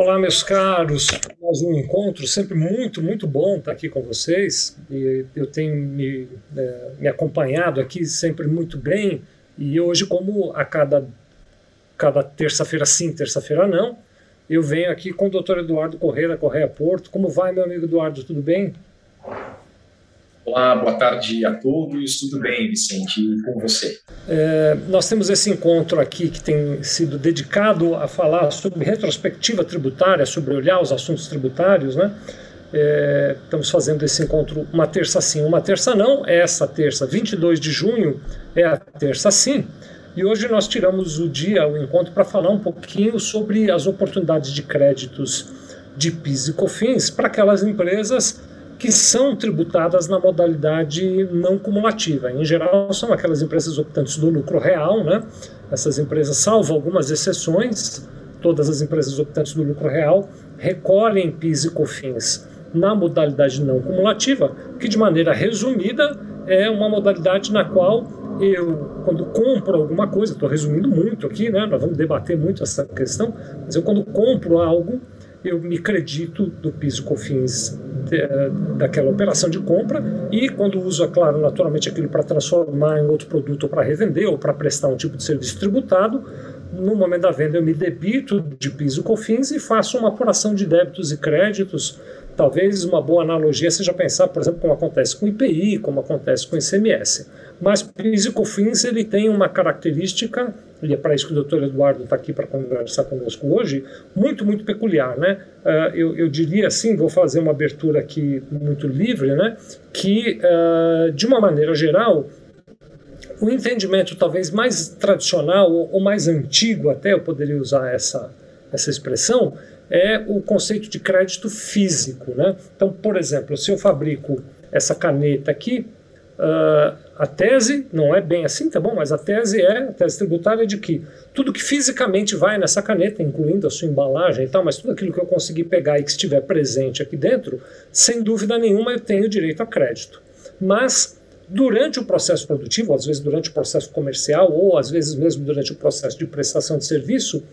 Olá, meus caros. Mais um encontro, sempre muito, muito bom estar aqui com vocês. E eu tenho me, é, me acompanhado aqui sempre muito bem. E hoje, como a cada, cada terça-feira sim, terça-feira não, eu venho aqui com o doutor Eduardo Correia, da Correia Porto. Como vai, meu amigo Eduardo? Tudo bem? Olá, boa tarde a todos. Tudo bem, Vicente? E com você? É, nós temos esse encontro aqui que tem sido dedicado a falar sobre retrospectiva tributária, sobre olhar os assuntos tributários, né? É, estamos fazendo esse encontro uma terça sim, uma terça não. Essa terça, 22 de junho, é a terça sim. E hoje nós tiramos o dia, o encontro, para falar um pouquinho sobre as oportunidades de créditos de PIS e COFINS para aquelas empresas que são tributadas na modalidade não cumulativa. Em geral, são aquelas empresas optantes do lucro real, né? Essas empresas, salvo algumas exceções, todas as empresas optantes do lucro real recolhem PIS e COFINS na modalidade não cumulativa, que de maneira resumida é uma modalidade na qual eu, quando compro alguma coisa, estou resumindo muito aqui, né? Nós vamos debater muito essa questão, mas eu quando compro algo, eu me credito do PIS e COFINS de, daquela operação de compra e quando uso, é claro, naturalmente aquilo para transformar em outro produto ou para revender ou para prestar um tipo de serviço tributado, no momento da venda eu me debito de PIS e COFINS e faço uma apuração de débitos e créditos. Talvez uma boa analogia seja pensar, por exemplo, como acontece com IPI, como acontece com o ICMS. Mas PIS e COFINS ele tem uma característica e é para isso que o doutor Eduardo está aqui para conversar conosco hoje, muito, muito peculiar. Né? Uh, eu, eu, diria assim, vou fazer uma abertura aqui muito livre, né? que, uh, de uma maneira geral, o entendimento talvez mais tradicional ou mais antigo, até eu poderia usar essa, essa expressão, é o conceito de crédito físico. Né? Então, por exemplo, se eu fabrico essa caneta aqui, Uh, a tese não é bem assim, tá bom? Mas a tese é, a tese tributária é de que tudo que fisicamente vai nessa caneta, incluindo a sua embalagem e tal, mas tudo aquilo que eu conseguir pegar e que estiver presente aqui dentro, sem dúvida nenhuma eu tenho direito a crédito. Mas durante o processo produtivo, às vezes durante o processo comercial, ou às vezes mesmo durante o processo de prestação de serviço,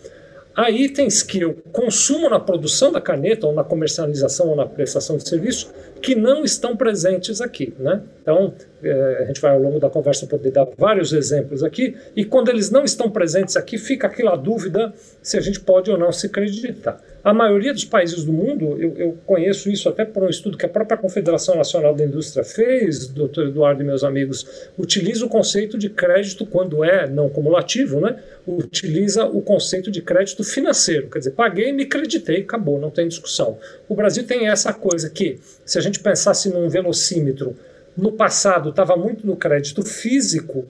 há itens que eu consumo na produção da caneta, ou na comercialização, ou na prestação de serviço, que não estão presentes aqui. Né? Então, é, a gente vai ao longo da conversa poder dar vários exemplos aqui, e quando eles não estão presentes aqui, fica aquela dúvida se a gente pode ou não se acreditar. A maioria dos países do mundo, eu, eu, conheço isso até por um estudo que a própria Confederação Nacional da Indústria fez, doutor Eduardo e meus amigos, utiliza o conceito de crédito quando é não cumulativo, né? utiliza o conceito de crédito financeiro, quer dizer, paguei, me creditei, acabou, não tem discussão. O Brasil tem essa coisa que, se a gente pensasse num velocímetro, no passado estava muito no crédito físico,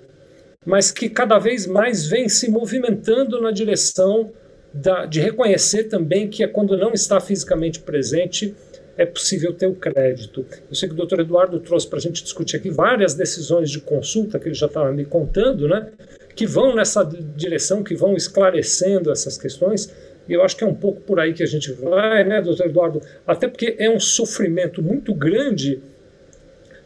mas que cada vez mais vem se movimentando na direção da, de reconhecer também que é quando não está fisicamente presente é possível ter o crédito. Eu sei que o doutor Eduardo trouxe para a gente discutir aqui várias decisões de consulta que ele já estava me contando, né, que vão nessa direção, que vão esclarecendo essas questões. E eu acho que é um pouco por aí que a gente vai, né, doutor Eduardo? Até porque é um sofrimento muito grande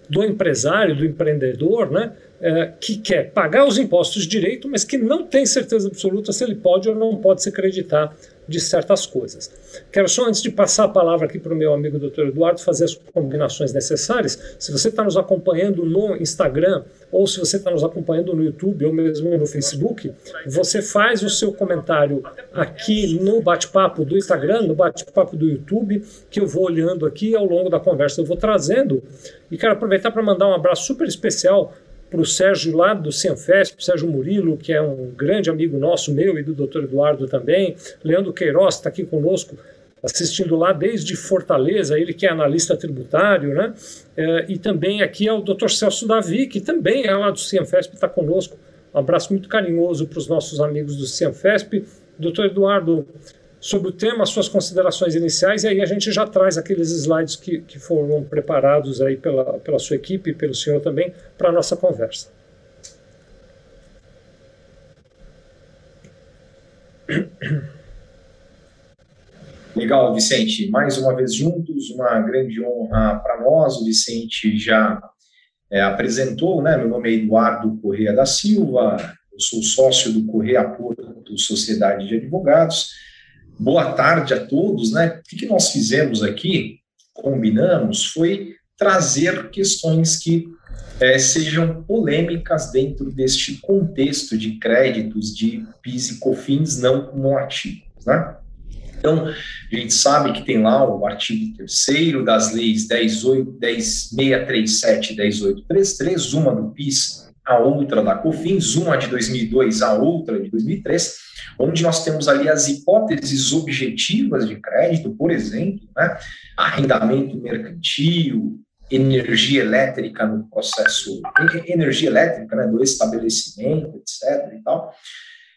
do empresário, do empreendedor, né, é, que quer pagar os impostos direito, mas que não tem certeza absoluta se ele pode ou não pode se acreditar de certas coisas. Quero só, antes de passar a palavra aqui para o meu amigo Dr. Eduardo, fazer as combinações necessárias. Se você está nos acompanhando no Instagram, ou se você está nos acompanhando no YouTube, ou mesmo no Facebook, você faz o seu comentário aqui no bate-papo do Instagram, no bate-papo do YouTube, que eu vou olhando aqui ao longo da conversa, eu vou trazendo. E quero aproveitar para mandar um abraço super especial para o Sérgio lá do Cianfesp, Sérgio Murilo, que é um grande amigo nosso, meu e do Dr. Eduardo também. Leandro Queiroz está aqui conosco, assistindo lá desde Fortaleza, ele que é analista tributário, né? É, e também aqui é o Dr. Celso Davi, que também é lá do Cianfesp, está conosco. Um abraço muito carinhoso para os nossos amigos do Cianfesp. Doutor Eduardo, sobre o tema, suas considerações iniciais, e aí a gente já traz aqueles slides que, que foram preparados aí pela, pela sua equipe, pelo senhor também, para a nossa conversa. Legal, Vicente. Mais uma vez juntos, uma grande honra para nós. O Vicente já é, apresentou, né? Meu nome é Eduardo Correia da Silva, eu sou sócio do Correia Porto Sociedade de Advogados boa tarde a todos, né? O que nós fizemos aqui, combinamos, foi trazer questões que é, sejam polêmicas dentro deste contexto de créditos de PIS e COFINS não cumulativos, né? Então, a gente sabe que tem lá o artigo 3 das leis 10637 e 10833, uma do PIS, a outra da COFINS, uma de 2002, a outra de 2003, onde nós temos ali as hipóteses objetivas de crédito, por exemplo, né, arrendamento mercantil, energia elétrica no processo, energia elétrica né, do estabelecimento, etc. E, tal.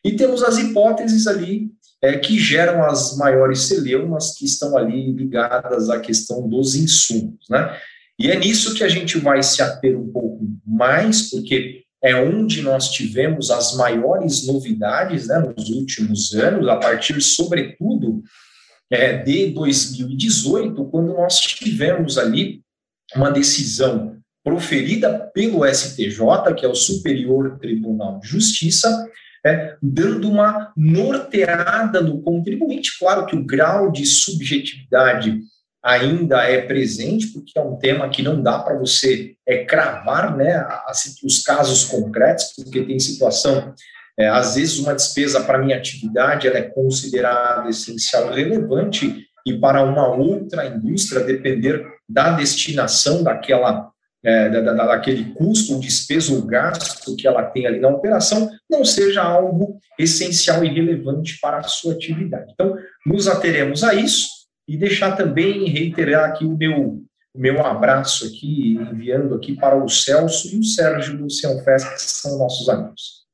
e temos as hipóteses ali é, que geram as maiores celeumas que estão ali ligadas à questão dos insumos. Né? E é nisso que a gente vai se ater um pouco mais, porque é onde nós tivemos as maiores novidades né, nos últimos anos, a partir, sobretudo, é, de 2018, quando nós tivemos ali uma decisão proferida pelo STJ, que é o Superior Tribunal de Justiça, é, dando uma norteada no contribuinte. Claro que o grau de subjetividade ainda é presente, porque é um tema que não dá para você é, cravar né, os casos concretos, porque tem situação, é, às vezes uma despesa para minha atividade ela é considerada essencial e relevante, e para uma outra indústria depender da destinação daquela é, da, da, daquele custo, despesa ou gasto que ela tem ali na operação, não seja algo essencial e relevante para a sua atividade. Então, nos ateremos a isso e deixar também, reiterar aqui o meu, o meu abraço aqui, enviando aqui para o Celso e o Sérgio do Cianfest, que são nossos amigos.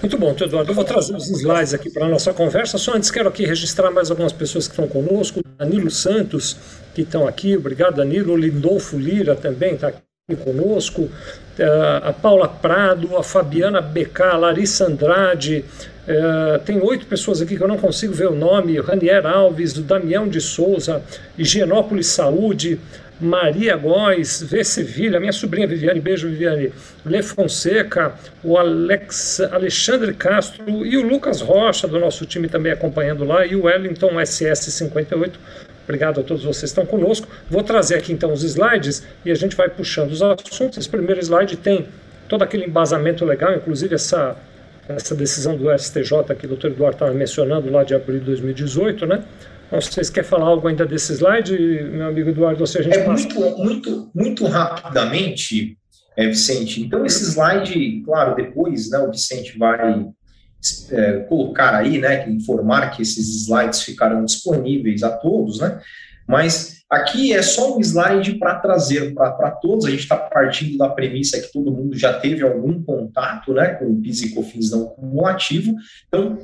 Muito bom, Eduardo. Eu vou trazer os slides aqui para a nossa conversa. Só antes quero aqui registrar mais algumas pessoas que estão conosco. Danilo Santos, que estão aqui. Obrigado, Danilo. Lindolfo Lira também está aqui conosco. Uh, a Paula Prado, a Fabiana BK, a Larissa Andrade. Uh, tem oito pessoas aqui que eu não consigo ver o nome. Ranier Alves, o Damião de Souza, Higienópolis Saúde, Maria Góes, V. Sevilha, minha sobrinha Viviane, beijo Viviane, Le Fonseca, o Alex, Alexandre Castro e o Lucas Rocha do nosso time também acompanhando lá, e o Wellington SS58. Obrigado a todos vocês que estão conosco. Vou trazer aqui então os slides e a gente vai puxando os assuntos. Esse primeiro slide tem todo aquele embasamento legal, inclusive essa, essa decisão do STJ que o doutor Eduardo estava mencionando lá de abril de 2018, né? Não sei se quer falar algo ainda desse slide, meu amigo Eduardo, ou se a gente é passa. Muito, muito, muito rapidamente, é, Vicente. Então, esse slide, claro, depois né, o Vicente vai é, colocar aí, né, informar que esses slides ficarão disponíveis a todos, né? Mas aqui é só um slide para trazer para todos. A gente está partindo da premissa que todo mundo já teve algum contato, né, com o PIS e COFINS não cumulativo. Então,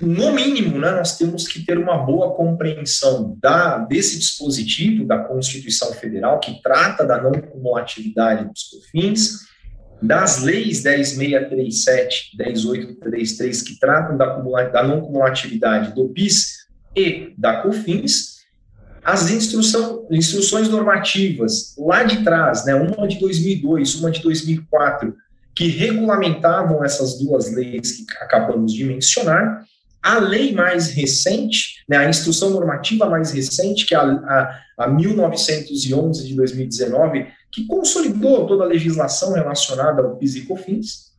no mínimo, né, nós temos que ter uma boa compreensão da, desse dispositivo da Constituição Federal, que trata da não cumulatividade dos COFINS, das leis 10.637 e 10.833, que tratam da, da não cumulatividade do PIS e da COFINS, as instrução, instruções normativas lá de trás, né, uma de 2002, uma de 2004, que regulamentavam essas duas leis que acabamos de mencionar, a lei mais recente, né, a instrução normativa mais recente, que é a, a, a 1911 de 2019, que consolidou toda a legislação relacionada ao PIS e COFINS,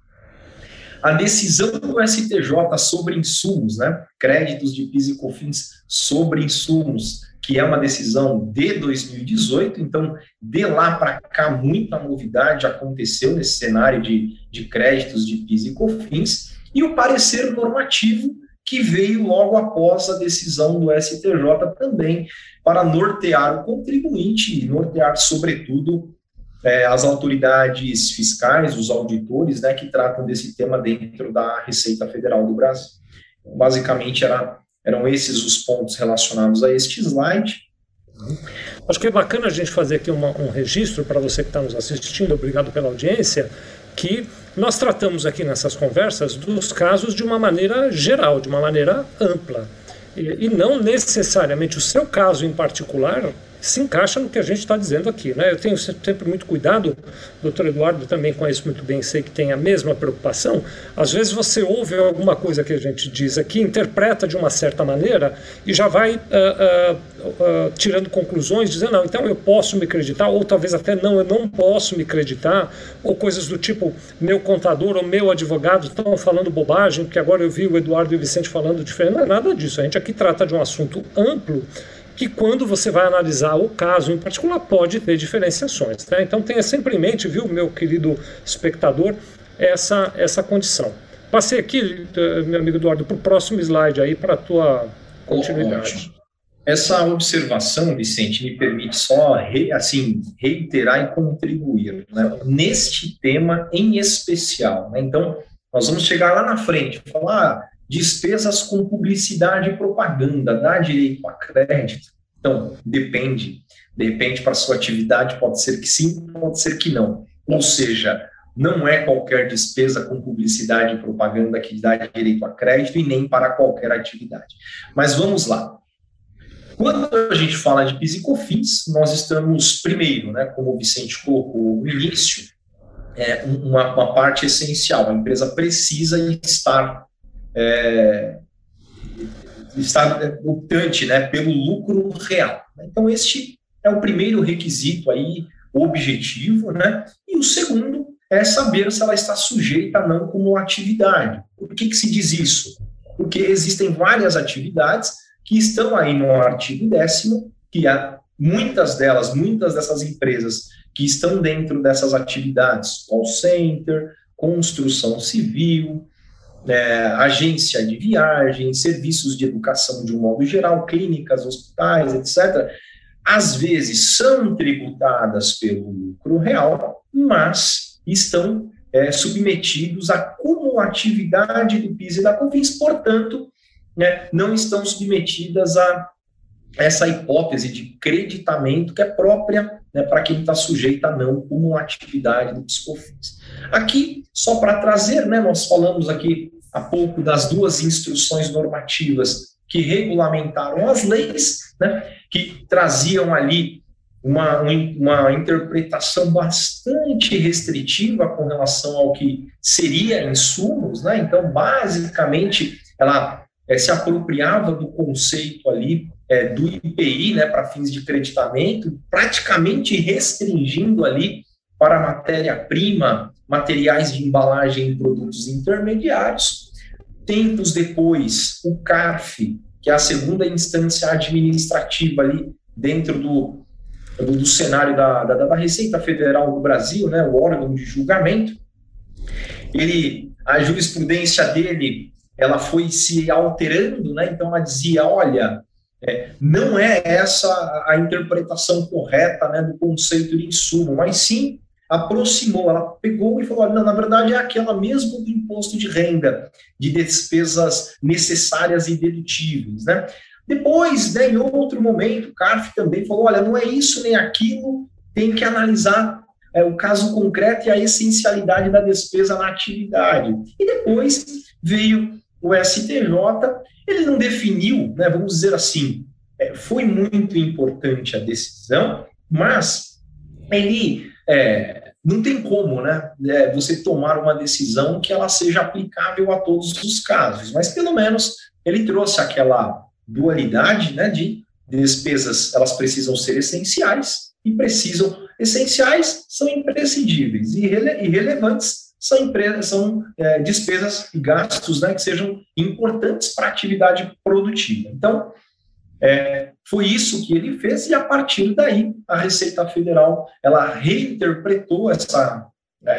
a decisão do STJ sobre insumos, né, créditos de PIS e COFINS sobre insumos, que é uma decisão de 2018, então, de lá para cá, muita novidade aconteceu nesse cenário de, de créditos de PIS e COFINS, e o parecer normativo que veio logo após a decisão do STJ também para nortear o contribuinte e nortear, sobretudo, é, as autoridades fiscais, os auditores, né, que tratam desse tema dentro da Receita Federal do Brasil. Então, basicamente, era, eram esses os pontos relacionados a este slide. Acho que é bacana a gente fazer aqui uma, um registro para você que está nos assistindo, obrigado pela audiência, que nós tratamos aqui nessas conversas dos casos de uma maneira geral, de uma maneira ampla. E, e não necessariamente o seu caso em particular se encaixa no que a gente está dizendo aqui. Né? Eu tenho sempre muito cuidado, doutor Eduardo também conheço muito bem, sei que tem a mesma preocupação. Às vezes você ouve alguma coisa que a gente diz aqui, interpreta de uma certa maneira e já vai uh, uh, uh, tirando conclusões, dizendo, não, então eu posso me acreditar, ou talvez até não, eu não posso me acreditar, ou coisas do tipo, meu contador ou meu advogado estão falando bobagem, porque agora eu vi o Eduardo e o Vicente falando diferente. Não é nada disso. A gente aqui trata de um assunto amplo que quando você vai analisar o caso em particular pode ter diferenciações. Né? Então tenha sempre em mente, viu, meu querido espectador, essa, essa condição. Passei aqui, eh, meu amigo Eduardo, para o próximo slide aí para a tua continuidade. Essa observação, Vicente, me permite só re, assim, reiterar e contribuir né, neste tema em especial. Né? Então, nós vamos chegar lá na frente, falar despesas com publicidade e propaganda, dá direito a crédito? Então, depende. Depende para sua atividade, pode ser que sim, pode ser que não. Ou seja, não é qualquer despesa com publicidade e propaganda que dá direito a crédito e nem para qualquer atividade. Mas vamos lá. Quando a gente fala de PIS e COFINS, nós estamos, primeiro, né, como o Vicente colocou no início, é uma, uma parte essencial. A empresa precisa estar é, está optante né, pelo lucro real. Então, este é o primeiro requisito aí, objetivo, né? E o segundo é saber se ela está sujeita ou não como atividade. Por que, que se diz isso? Porque existem várias atividades que estão aí no artigo décimo, que há muitas delas, muitas dessas empresas que estão dentro dessas atividades, call center, construção civil, é, agência de viagem, serviços de educação de um modo geral, clínicas, hospitais, etc., às vezes são tributadas pelo lucro real, mas estão é, submetidos à cumulatividade do PIS e da COFINS, portanto, né, não estão submetidas a essa hipótese de creditamento que é própria né, para quem está sujeito a não cumulatividade do PIS/COFINS. Aqui, só para trazer, né, nós falamos aqui há pouco das duas instruções normativas que regulamentaram as leis, né, que traziam ali uma, uma interpretação bastante restritiva com relação ao que seria insumos, né? Então, basicamente, ela é, se apropriava do conceito ali é, do IPI, né, para fins de creditamento, praticamente restringindo ali para matéria-prima, materiais de embalagem e produtos intermediários. Tempos depois, o CARF, que é a segunda instância administrativa ali dentro do, do, do cenário da, da, da, Receita Federal do Brasil, né, o órgão de julgamento, ele, a jurisprudência dele, ela foi se alterando, né, então ela dizia, olha, é, não é essa a interpretação correta né, do conceito de insumo, mas sim aproximou, ela pegou e falou: não, na verdade é aquela mesmo do imposto de renda, de despesas necessárias e dedutíveis. Né? Depois, né, em outro momento, o CARF também falou: olha, não é isso nem aquilo, tem que analisar é, o caso concreto e a essencialidade da despesa na atividade. E depois veio o STJ, ele não definiu, né, vamos dizer assim, é, foi muito importante a decisão, mas ele é, não tem como, né, é, você tomar uma decisão que ela seja aplicável a todos os casos, mas pelo menos ele trouxe aquela dualidade, né, de despesas, elas precisam ser essenciais e precisam, essenciais são imprescindíveis e irrelevantes são, empresas, são é, despesas e gastos né, que sejam importantes para a atividade produtiva. Então, é, foi isso que ele fez e a partir daí a Receita Federal ela reinterpretou essa,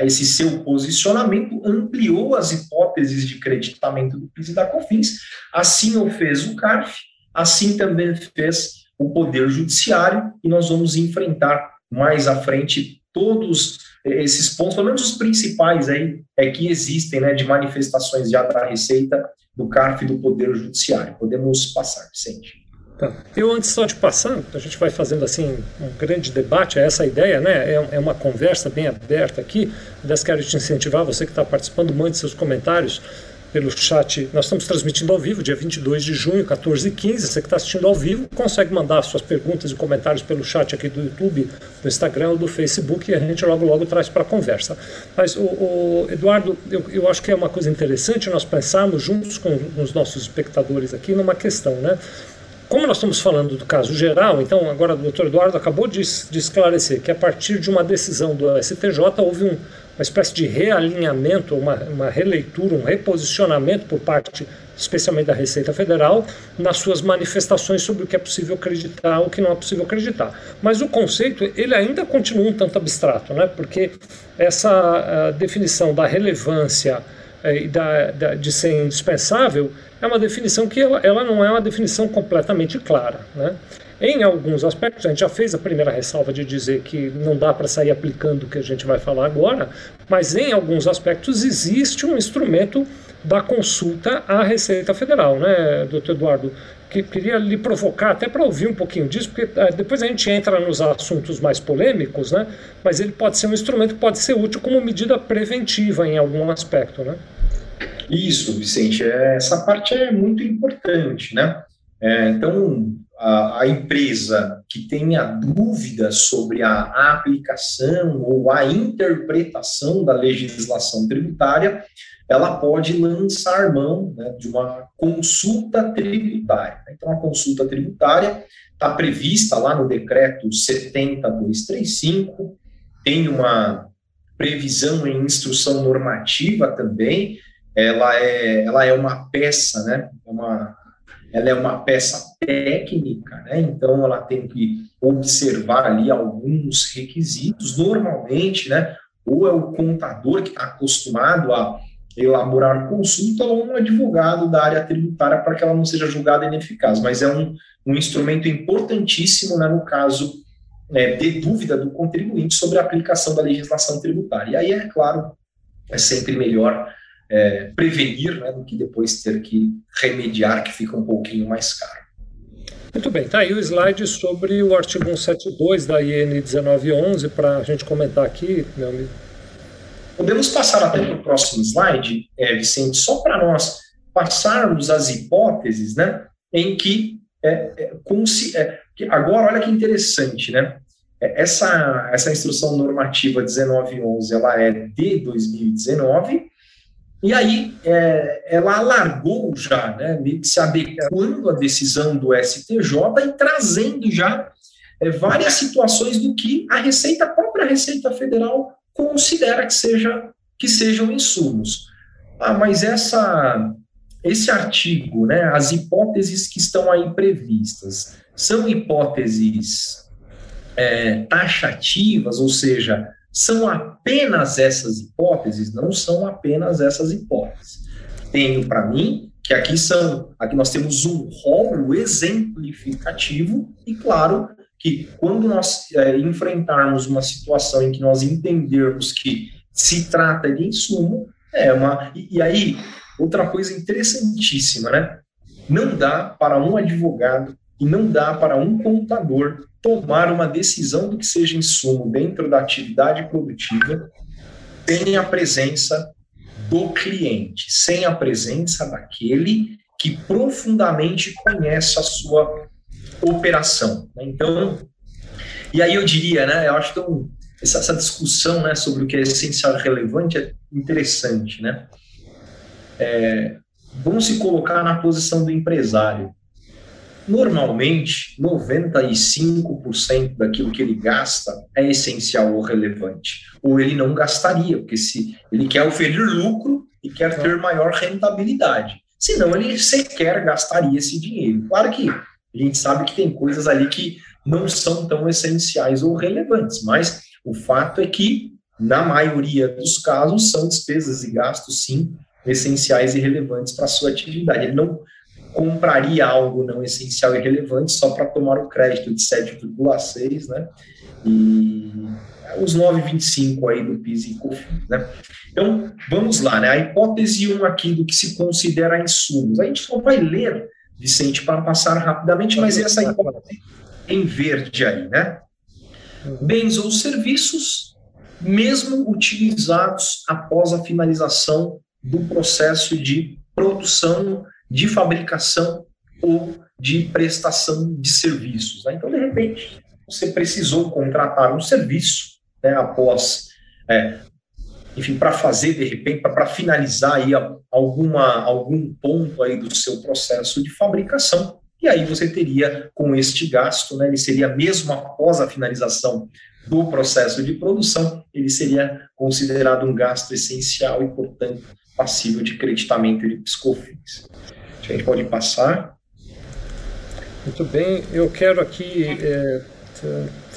esse seu posicionamento, ampliou as hipóteses de creditamento do PIS e da COFINS, assim o fez o CARF, assim também fez o Poder Judiciário e nós vamos enfrentar mais à frente todos esses pontos, pelo menos os principais aí é que existem, né, de manifestações já da Receita, do CARF e do Poder Judiciário. Podemos passar, Vicente. Tá. Eu, antes só de passar, a gente vai fazendo assim um grande debate, é essa ideia, né? É, é uma conversa bem aberta aqui. Aliás, quero te incentivar, você que está participando, mande seus comentários pelo chat. Nós estamos transmitindo ao vivo, dia 22 de junho, 14 h 15 Você que está assistindo ao vivo consegue mandar suas perguntas e comentários pelo chat aqui do YouTube, do Instagram ou do Facebook e a gente logo logo traz para a conversa. Mas, o, o Eduardo, eu, eu, acho que é uma coisa interessante nós pensarmos juntos com os nossos espectadores aqui numa questão, né? Como nós estamos falando do caso geral, então agora o doutor Eduardo acabou de, de esclarecer que a partir de uma decisão do STJ houve um uma espécie de realinhamento, uma, uma releitura, um reposicionamento por parte, especialmente da Receita Federal, nas suas manifestações sobre o que é possível acreditar ou o que não é possível acreditar. Mas o conceito ele ainda continua um tanto abstrato, né? porque essa definição da relevância e da, da, de ser indispensável é uma definição que ela, ela não é uma definição completamente clara. Né? Em alguns aspectos, a gente já fez a primeira ressalva de dizer que não dá para sair aplicando o que a gente vai falar agora, mas em alguns aspectos existe um instrumento da consulta à Receita Federal, né, doutor Eduardo? Que queria lhe provocar até para ouvir um pouquinho disso, porque é, depois a gente entra nos assuntos mais polêmicos, né? Mas ele pode ser um instrumento que pode ser útil como medida preventiva em algum aspecto, né? Isso, Vicente, é, essa parte é muito importante, né? É, então, a, a, empresa que tenha dúvida sobre a aplicação ou a interpretação da legislação tributária, ela pode lançar mão né, de uma consulta tributária. Então, a consulta tributária está prevista lá no decreto 70235, tem uma previsão em instrução normativa também, ela é, ela é uma peça, né, é uma ela é uma peça técnica, né? então ela tem que observar ali alguns requisitos. Normalmente, né, ou é o contador que está acostumado a elaborar consulta ou um advogado da área tributária para que ela não seja julgada ineficaz, mas é um, um instrumento importantíssimo né, no caso é, de dúvida do contribuinte sobre a aplicação da legislação tributária. E aí, é claro, é sempre melhor é, prevenir né, do que depois ter que remediar, que fica um pouquinho mais caro. Muito bem, está aí o slide sobre o artigo 172 da IN 1911 para a gente comentar aqui, meu amigo. Podemos passar até para o próximo slide, é, Vicente, só para nós passarmos as hipóteses né, em que, é, é, se, é, que, agora olha que interessante, né? É, essa, essa instrução normativa 1911 ela é de 2019 e aí é, ela alargou já, né, meio que se adequando à decisão do STJ e trazendo já é, várias situações do que a Receita, a própria Receita Federal considera que, seja, que sejam insumos. Ah, mas essa, esse artigo, né, as hipóteses que estão aí previstas, são hipóteses é, taxativas, ou seja, são apenas essas hipóteses? Não são apenas essas hipóteses. Tenho para mim que aqui são, aqui nós temos um rol exemplificativo e claro que quando nós é, enfrentarmos uma situação em que nós entendermos que se trata de insumo, é uma e, e aí outra coisa interessantíssima, né? Não dá para um advogado e não dá para um contador tomar uma decisão do que seja insumo dentro da atividade produtiva sem a presença do cliente, sem a presença daquele que profundamente conhece a sua operação. Então, e aí eu diria, né, eu acho que essa, essa discussão né, sobre o que é essencial e relevante é interessante, né? É, vamos se colocar na posição do empresário. Normalmente, 95% daquilo que ele gasta é essencial ou relevante. Ou ele não gastaria, porque se ele quer oferir lucro e quer ter maior rentabilidade. Senão, ele sequer gastaria esse dinheiro. Claro que a gente sabe que tem coisas ali que não são tão essenciais ou relevantes, mas o fato é que, na maioria dos casos, são despesas e gastos, sim, essenciais e relevantes para a sua atividade. Ele não compraria algo não essencial e relevante só para tomar o crédito de 7,6, né? E os 9,25 aí do PIS e COFINS, né? Então, vamos lá, né? A hipótese 1 aqui do que se considera insumos. A gente só vai ler, Vicente, para passar rapidamente, mas essa hipótese em verde aí, né? Bens ou serviços, mesmo utilizados após a finalização do processo de produção, de fabricação ou de prestação de serviços. Né? Então, de repente, você precisou contratar um serviço né, após, é, enfim, para fazer, de repente, para finalizar aí alguma, algum ponto aí do seu processo de fabricação. E aí você teria, com este gasto, né, ele seria mesmo após a finalização do processo de produção, ele seria considerado um gasto essencial e, portanto, passível de creditamento de piscofins. A gente pode passar. Muito bem, eu quero aqui é,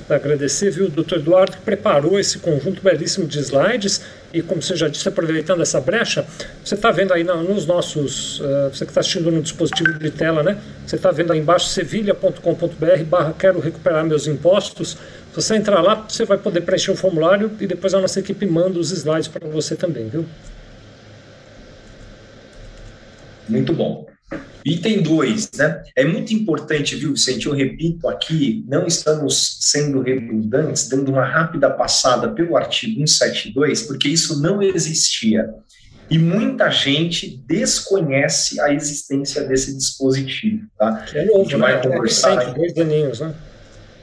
agradecer, viu, doutor Eduardo, que preparou esse conjunto belíssimo de slides e, como você já disse, aproveitando essa brecha, você está vendo aí nos nossos, uh, você que está assistindo no dispositivo de tela, né? Você está vendo aí embaixo sevilha.com.br barra quero recuperar meus impostos. Se você entrar lá, você vai poder preencher o formulário e depois a nossa equipe manda os slides para você também, viu? Muito bom. Item 2, né? É muito importante, viu, Vicente? Eu repito aqui, não estamos sendo redundantes, dando uma rápida passada pelo artigo 172, porque isso não existia. E muita gente desconhece a existência desse dispositivo, tá? Que é novo, a gente vai né? conversar. É dois aninhos, né?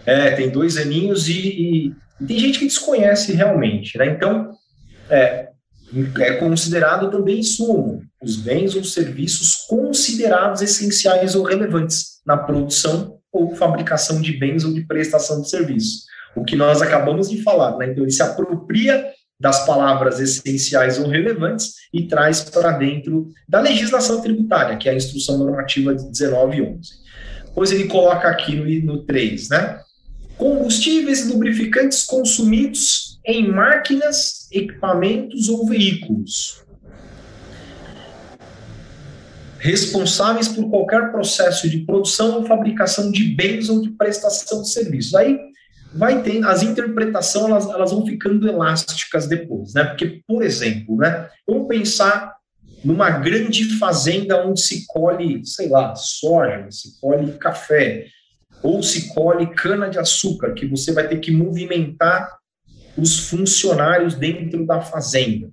É, tem dois aninhos e, e, e, tem gente que desconhece realmente, né? Então, é, é considerado também insumo, os bens ou serviços considerados essenciais ou relevantes na produção ou fabricação de bens ou de prestação de serviços. O que nós acabamos de falar, né? Então, ele se apropria das palavras essenciais ou relevantes e traz para dentro da legislação tributária, que é a instrução normativa de 1911. Depois ele coloca aqui no, no 3, né? Combustíveis e lubrificantes consumidos em máquinas, equipamentos ou veículos. Responsáveis por qualquer processo de produção ou fabricação de bens ou de prestação de serviços. Aí vai ter as interpretações, elas, elas vão ficando elásticas depois, né? Porque, por exemplo, né? Vamos pensar numa grande fazenda onde se colhe, sei lá, soja, se colhe café, ou se colhe cana-de-açúcar, que você vai ter que movimentar os funcionários dentro da fazenda.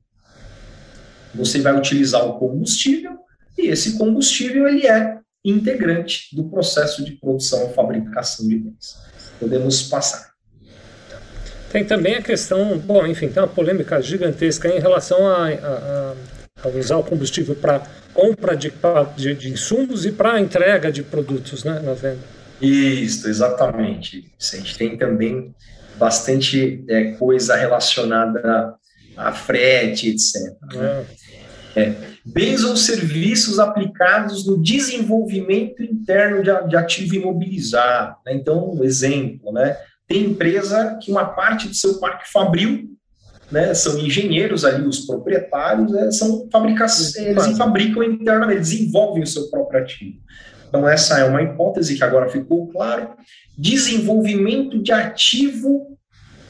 Você vai utilizar o combustível e esse combustível ele é integrante do processo de produção e fabricação de bens. Podemos passar. Tem também a questão, bom, enfim, tem uma polêmica gigantesca em relação a, a, a usar o combustível para compra de, de, de, insumos e para entrega de produtos né, na venda. Isso, exatamente. A gente tem também bastante é, coisa relacionada a, frete, etc. Né? É. Bens ou serviços aplicados no desenvolvimento interno de, de ativo imobilizado. Né? Então, um exemplo, né? tem empresa que uma parte do seu parque fabril né, são engenheiros ali, os proprietários, né, são fabricantes, eles fabricam internamente, desenvolvem o seu próprio ativo. Então, essa é uma hipótese que agora ficou claro. Desenvolvimento de ativo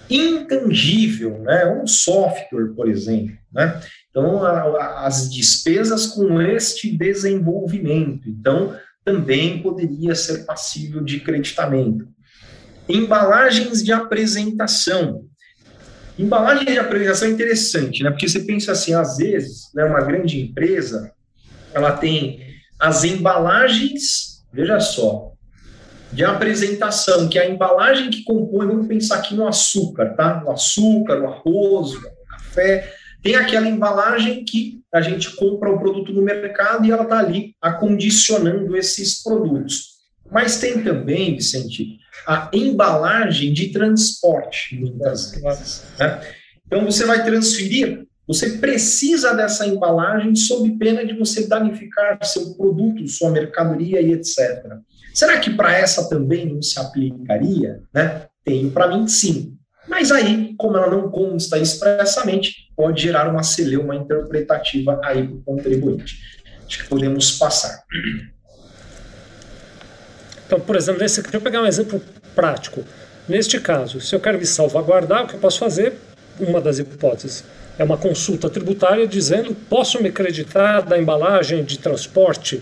intangível, né? um software, por exemplo. Né? Então, a, as despesas com este desenvolvimento. Então, também poderia ser passível de creditamento. Embalagens de apresentação. Embalagem de apresentação é interessante, né? Porque você pensa assim, às vezes, né, uma grande empresa, ela tem as embalagens, veja só, de apresentação, que é a embalagem que compõe, vamos pensar aqui no açúcar, tá? No açúcar, no arroz, no café. Tem aquela embalagem que a gente compra o produto no mercado e ela está ali acondicionando esses produtos. Mas tem também, Vicente, a embalagem de transporte, muitas vezes. Né? Então, você vai transferir você precisa dessa embalagem sob pena de você danificar seu produto, sua mercadoria e etc. Será que para essa também não se aplicaria? Né? Tenho para mim sim. Mas aí, como ela não consta expressamente, pode gerar uma celeuma interpretativa aí para o contribuinte. Acho que podemos passar. Então, por exemplo, nesse, deixa eu pegar um exemplo prático. Neste caso, se eu quero me salvaguardar, o que eu posso fazer? Uma das hipóteses é uma consulta tributária dizendo posso me acreditar da embalagem de transporte?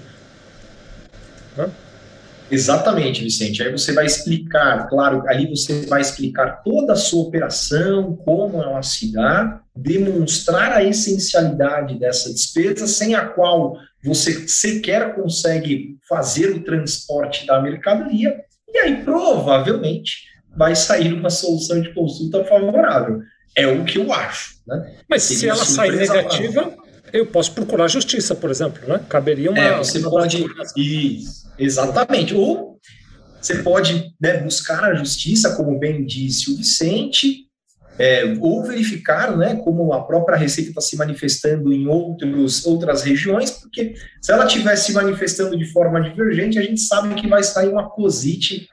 Exatamente, Vicente. Aí você vai explicar, claro, ali você vai explicar toda a sua operação, como ela se dá, demonstrar a essencialidade dessa despesa, sem a qual você sequer consegue fazer o transporte da mercadoria, e aí provavelmente vai sair uma solução de consulta favorável. É o que eu acho. Né? Mas se ela sair negativa, eu posso procurar justiça, por exemplo, né? Caberia uma. É, você pode. Isso, exatamente. Ou você pode né, buscar a justiça, como bem disse o Vicente, é, ou verificar né, como a própria Receita está se manifestando em outros, outras regiões, porque se ela estiver se manifestando de forma divergente, a gente sabe que vai sair uma cosite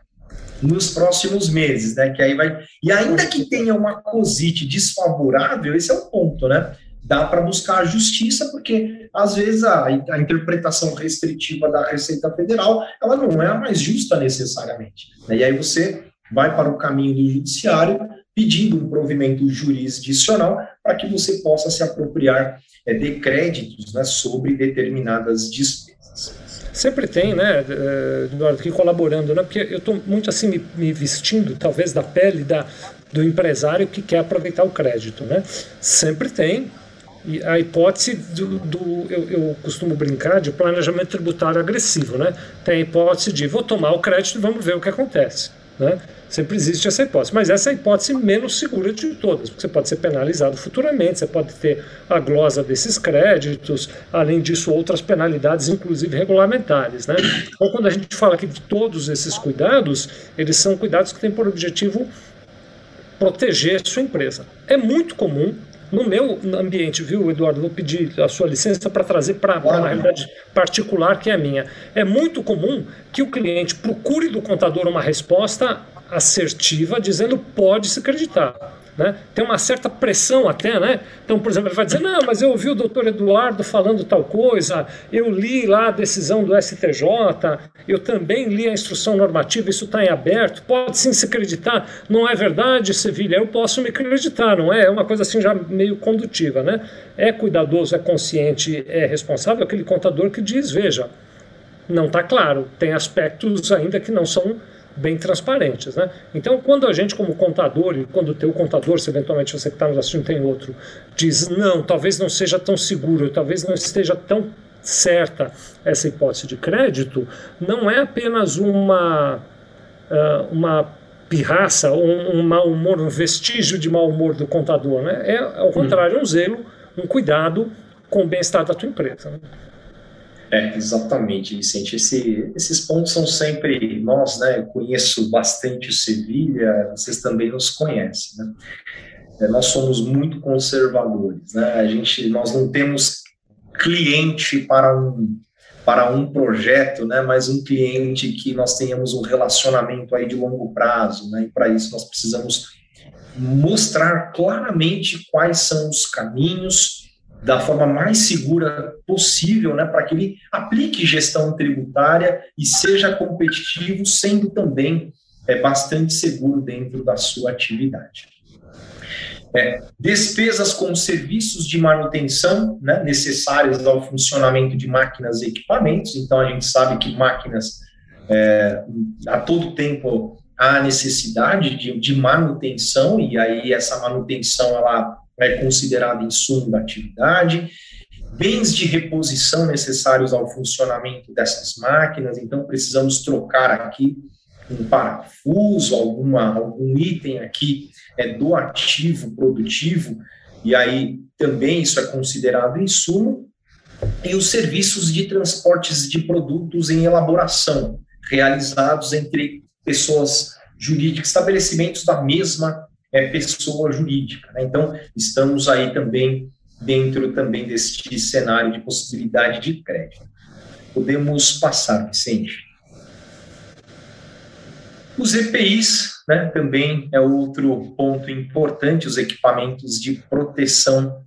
nos próximos meses, né? Que aí vai. E ainda que tenha uma cosite desfavorável, esse é o ponto, né? Dá para buscar a justiça, porque às vezes a, a, interpretação restritiva da Receita Federal ela não é a mais justa necessariamente. Né? E aí você vai para o caminho do judiciário pedindo um provimento jurisdicional para que você possa se apropriar é, de créditos né, sobre determinadas despesas. Sempre tem, né, eh, Eduardo, aqui colaborando, né, porque eu estou muito assim me, me, vestindo, talvez, da pele da, do empresário que quer aproveitar o crédito, né? Sempre tem, e a hipótese do, do eu, eu, costumo brincar de planejamento tributário agressivo, né? Tem a hipótese de vou tomar o crédito e vamos ver o que acontece, né? Sempre existe essa hipótese, mas essa é a hipótese menos segura de todas, porque você pode ser penalizado futuramente, você pode ter a glosa desses créditos, além disso, outras penalidades, inclusive regulamentares. Né? Então, quando a gente fala aqui de todos esses cuidados, eles são cuidados que têm por objetivo proteger sua empresa. É muito comum no meu ambiente, viu, Eduardo? Vou pedir a sua licença para trazer para uma realidade particular que é a minha. É muito comum que o cliente procure do contador uma resposta assertiva, dizendo pode se acreditar. Né? Tem uma certa pressão até, né? Então, por exemplo, ele vai dizer, não, mas eu ouvi o doutor Eduardo falando tal coisa, eu li lá a decisão do STJ, eu também li a instrução normativa, isso está em aberto, pode sim se acreditar. Não é verdade, Sevilha, eu posso me acreditar, não é? É uma coisa assim já meio condutiva, né? É cuidadoso, é consciente, é responsável aquele contador que diz, veja, não está claro, tem aspectos ainda que não são bem transparentes. Né? Então, quando a gente, como contador, e quando o teu contador, se eventualmente você que está nos assistindo tem outro, diz não, talvez não seja tão seguro, talvez não esteja tão certa essa hipótese de crédito, não é apenas uma, uh, uma pirraça, um, um mau humor, um vestígio de mau humor do contador. Né? É, ao contrário, um zelo, um cuidado com o bem-estar da tua empresa. Né? É, exatamente, Vicente. Esse, esses pontos são sempre nós, né? Eu conheço bastante o Sevilha, vocês também nos conhecem, né? É, nós somos muito conservadores, né? A gente, nós não temos cliente para um para um projeto, né? Mas um cliente que nós tenhamos um relacionamento aí de longo prazo, né? E para isso nós precisamos mostrar claramente quais são os caminhos da forma mais segura possível, né, para que ele aplique gestão tributária e seja competitivo, sendo também é, bastante seguro dentro da sua atividade. É, despesas com serviços de manutenção né, necessários ao funcionamento de máquinas e equipamentos. Então, a gente sabe que máquinas, é, a todo tempo, há necessidade de, de manutenção, e aí essa manutenção ela é considerado insumo da atividade, bens de reposição necessários ao funcionamento dessas máquinas, então precisamos trocar aqui um parafuso, alguma, algum item aqui é, do ativo produtivo, e aí também isso é considerado insumo, e os serviços de transportes de produtos em elaboração, realizados entre pessoas jurídicas, estabelecimentos da mesma é pessoa jurídica. Né? Então, estamos aí também dentro também deste cenário de possibilidade de crédito. Podemos passar, Vicente. Os EPIs né, também é outro ponto importante, os equipamentos de proteção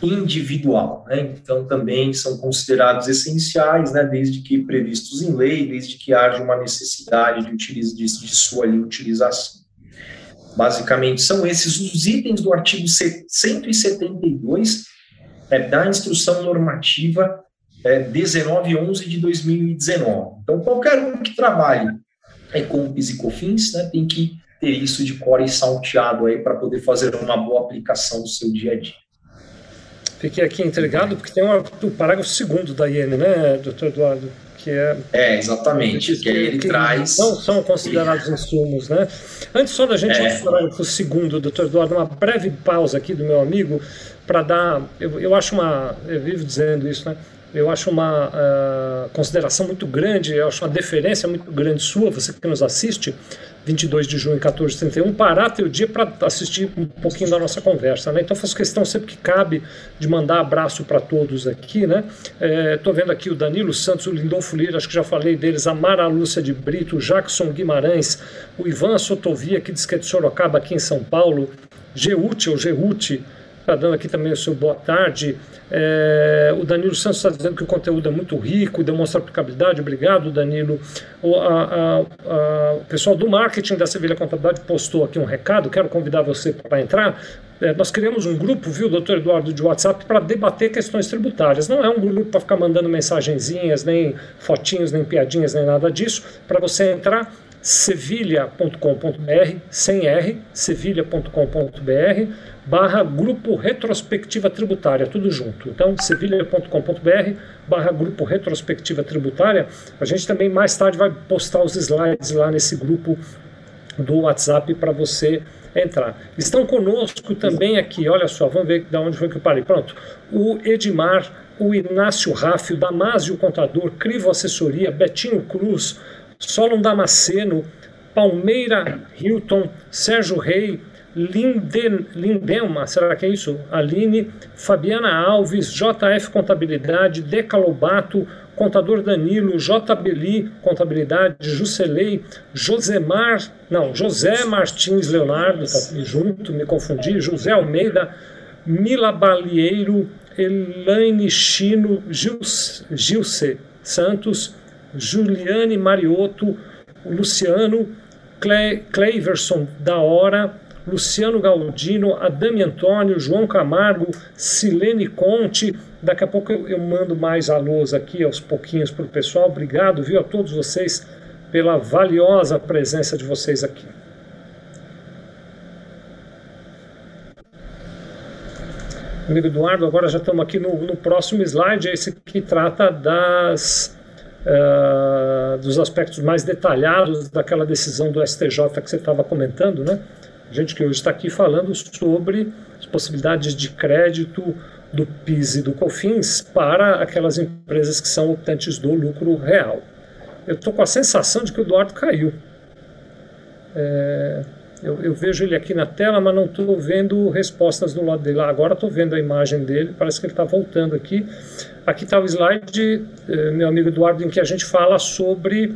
individual. Né? Então, também são considerados essenciais, né, desde que previstos em lei, desde que haja uma necessidade de, de, de sua utilização. Basicamente, são esses os itens do artigo 172 é, da instrução normativa é, 1911 de 2019. Então, qualquer um que trabalhe é, com PIS e COFINS né, tem que ter isso de core salteado aí para poder fazer uma boa aplicação no seu dia a dia. Fiquei aqui intrigado porque tem o parágrafo segundo da IN, né, doutor Eduardo? Que é, é exatamente, que, que ele que traz. Não são considerados insumos, né? Antes só da gente é. ir para o segundo, doutor Eduardo, uma breve pausa aqui do meu amigo para dar. Eu, eu acho uma. Eu vivo dizendo isso, né? Eu acho uma uh, consideração muito grande, eu acho uma deferência muito grande sua, você que nos assiste, 22 de junho, 14h31, parar teu dia para assistir um pouquinho da nossa conversa. Né? Então, faço questão sempre que cabe de mandar abraço para todos aqui. Né? Estou é, vendo aqui o Danilo Santos, o Lindolfo Lira, acho que já falei deles, a Mara Lúcia de Brito, o Jackson Guimarães, o Ivan Sotovia, que diz que é de Sorocaba, aqui em São Paulo, Geute ou Geute, está dando aqui também o seu boa tarde. É, o Danilo Santos está dizendo que o conteúdo é muito rico, demonstra aplicabilidade. Obrigado, Danilo. O, a, a, a, o pessoal do marketing da Sevilha Contabilidade postou aqui um recado. Quero convidar você para entrar. É, nós criamos um grupo, viu, doutor Eduardo, de WhatsApp para debater questões tributárias. Não é um grupo para ficar mandando mensagenzinhas, nem fotinhos, nem piadinhas, nem nada disso. Para você entrar, sevilha.com.br, sem R, sevilha.com.br, barra Grupo Retrospectiva Tributária, tudo junto. Então, sevilha.com.br, barra Grupo Retrospectiva Tributária. A gente também mais tarde vai postar os slides lá nesse grupo do WhatsApp para você entrar. Estão conosco também aqui, olha só, vamos ver de onde foi que eu parei. Pronto, o Edmar, o Inácio Raffio, Damásio Contador, Crivo Assessoria, Betinho Cruz, Solon Damasceno, Palmeira Hilton, Sérgio Rei, Linden, Lindelma, será que é isso? Aline, Fabiana Alves, JF Contabilidade, Decalobato, Contador Danilo, J. Beli, Contabilidade, Juselei, Josemar, não, José Martins Leonardo, tá junto, me confundi, José Almeida, Mila Balieiro, Elaine Chino, Gilce Santos, Juliane Mariotto, Luciano Cle, Cleverson da Hora, Luciano Galdino, Adame Antônio, João Camargo, Silene Conte. Daqui a pouco eu, eu mando mais alôs aqui aos pouquinhos para o pessoal. Obrigado, viu, a todos vocês pela valiosa presença de vocês aqui. Amigo Eduardo, agora já estamos aqui no, no próximo slide, esse que trata das uh, dos aspectos mais detalhados daquela decisão do STJ que você estava comentando, né? Gente que hoje está aqui falando sobre as possibilidades de crédito do PIS e do COFINS para aquelas empresas que são optantes do lucro real. Eu estou com a sensação de que o Eduardo caiu. É, eu, eu, vejo ele aqui na tela, mas não estou vendo respostas do lado dele. Agora estou vendo a imagem dele, parece que ele está voltando aqui. Aqui está o slide, eh, meu amigo Eduardo, em que a gente fala sobre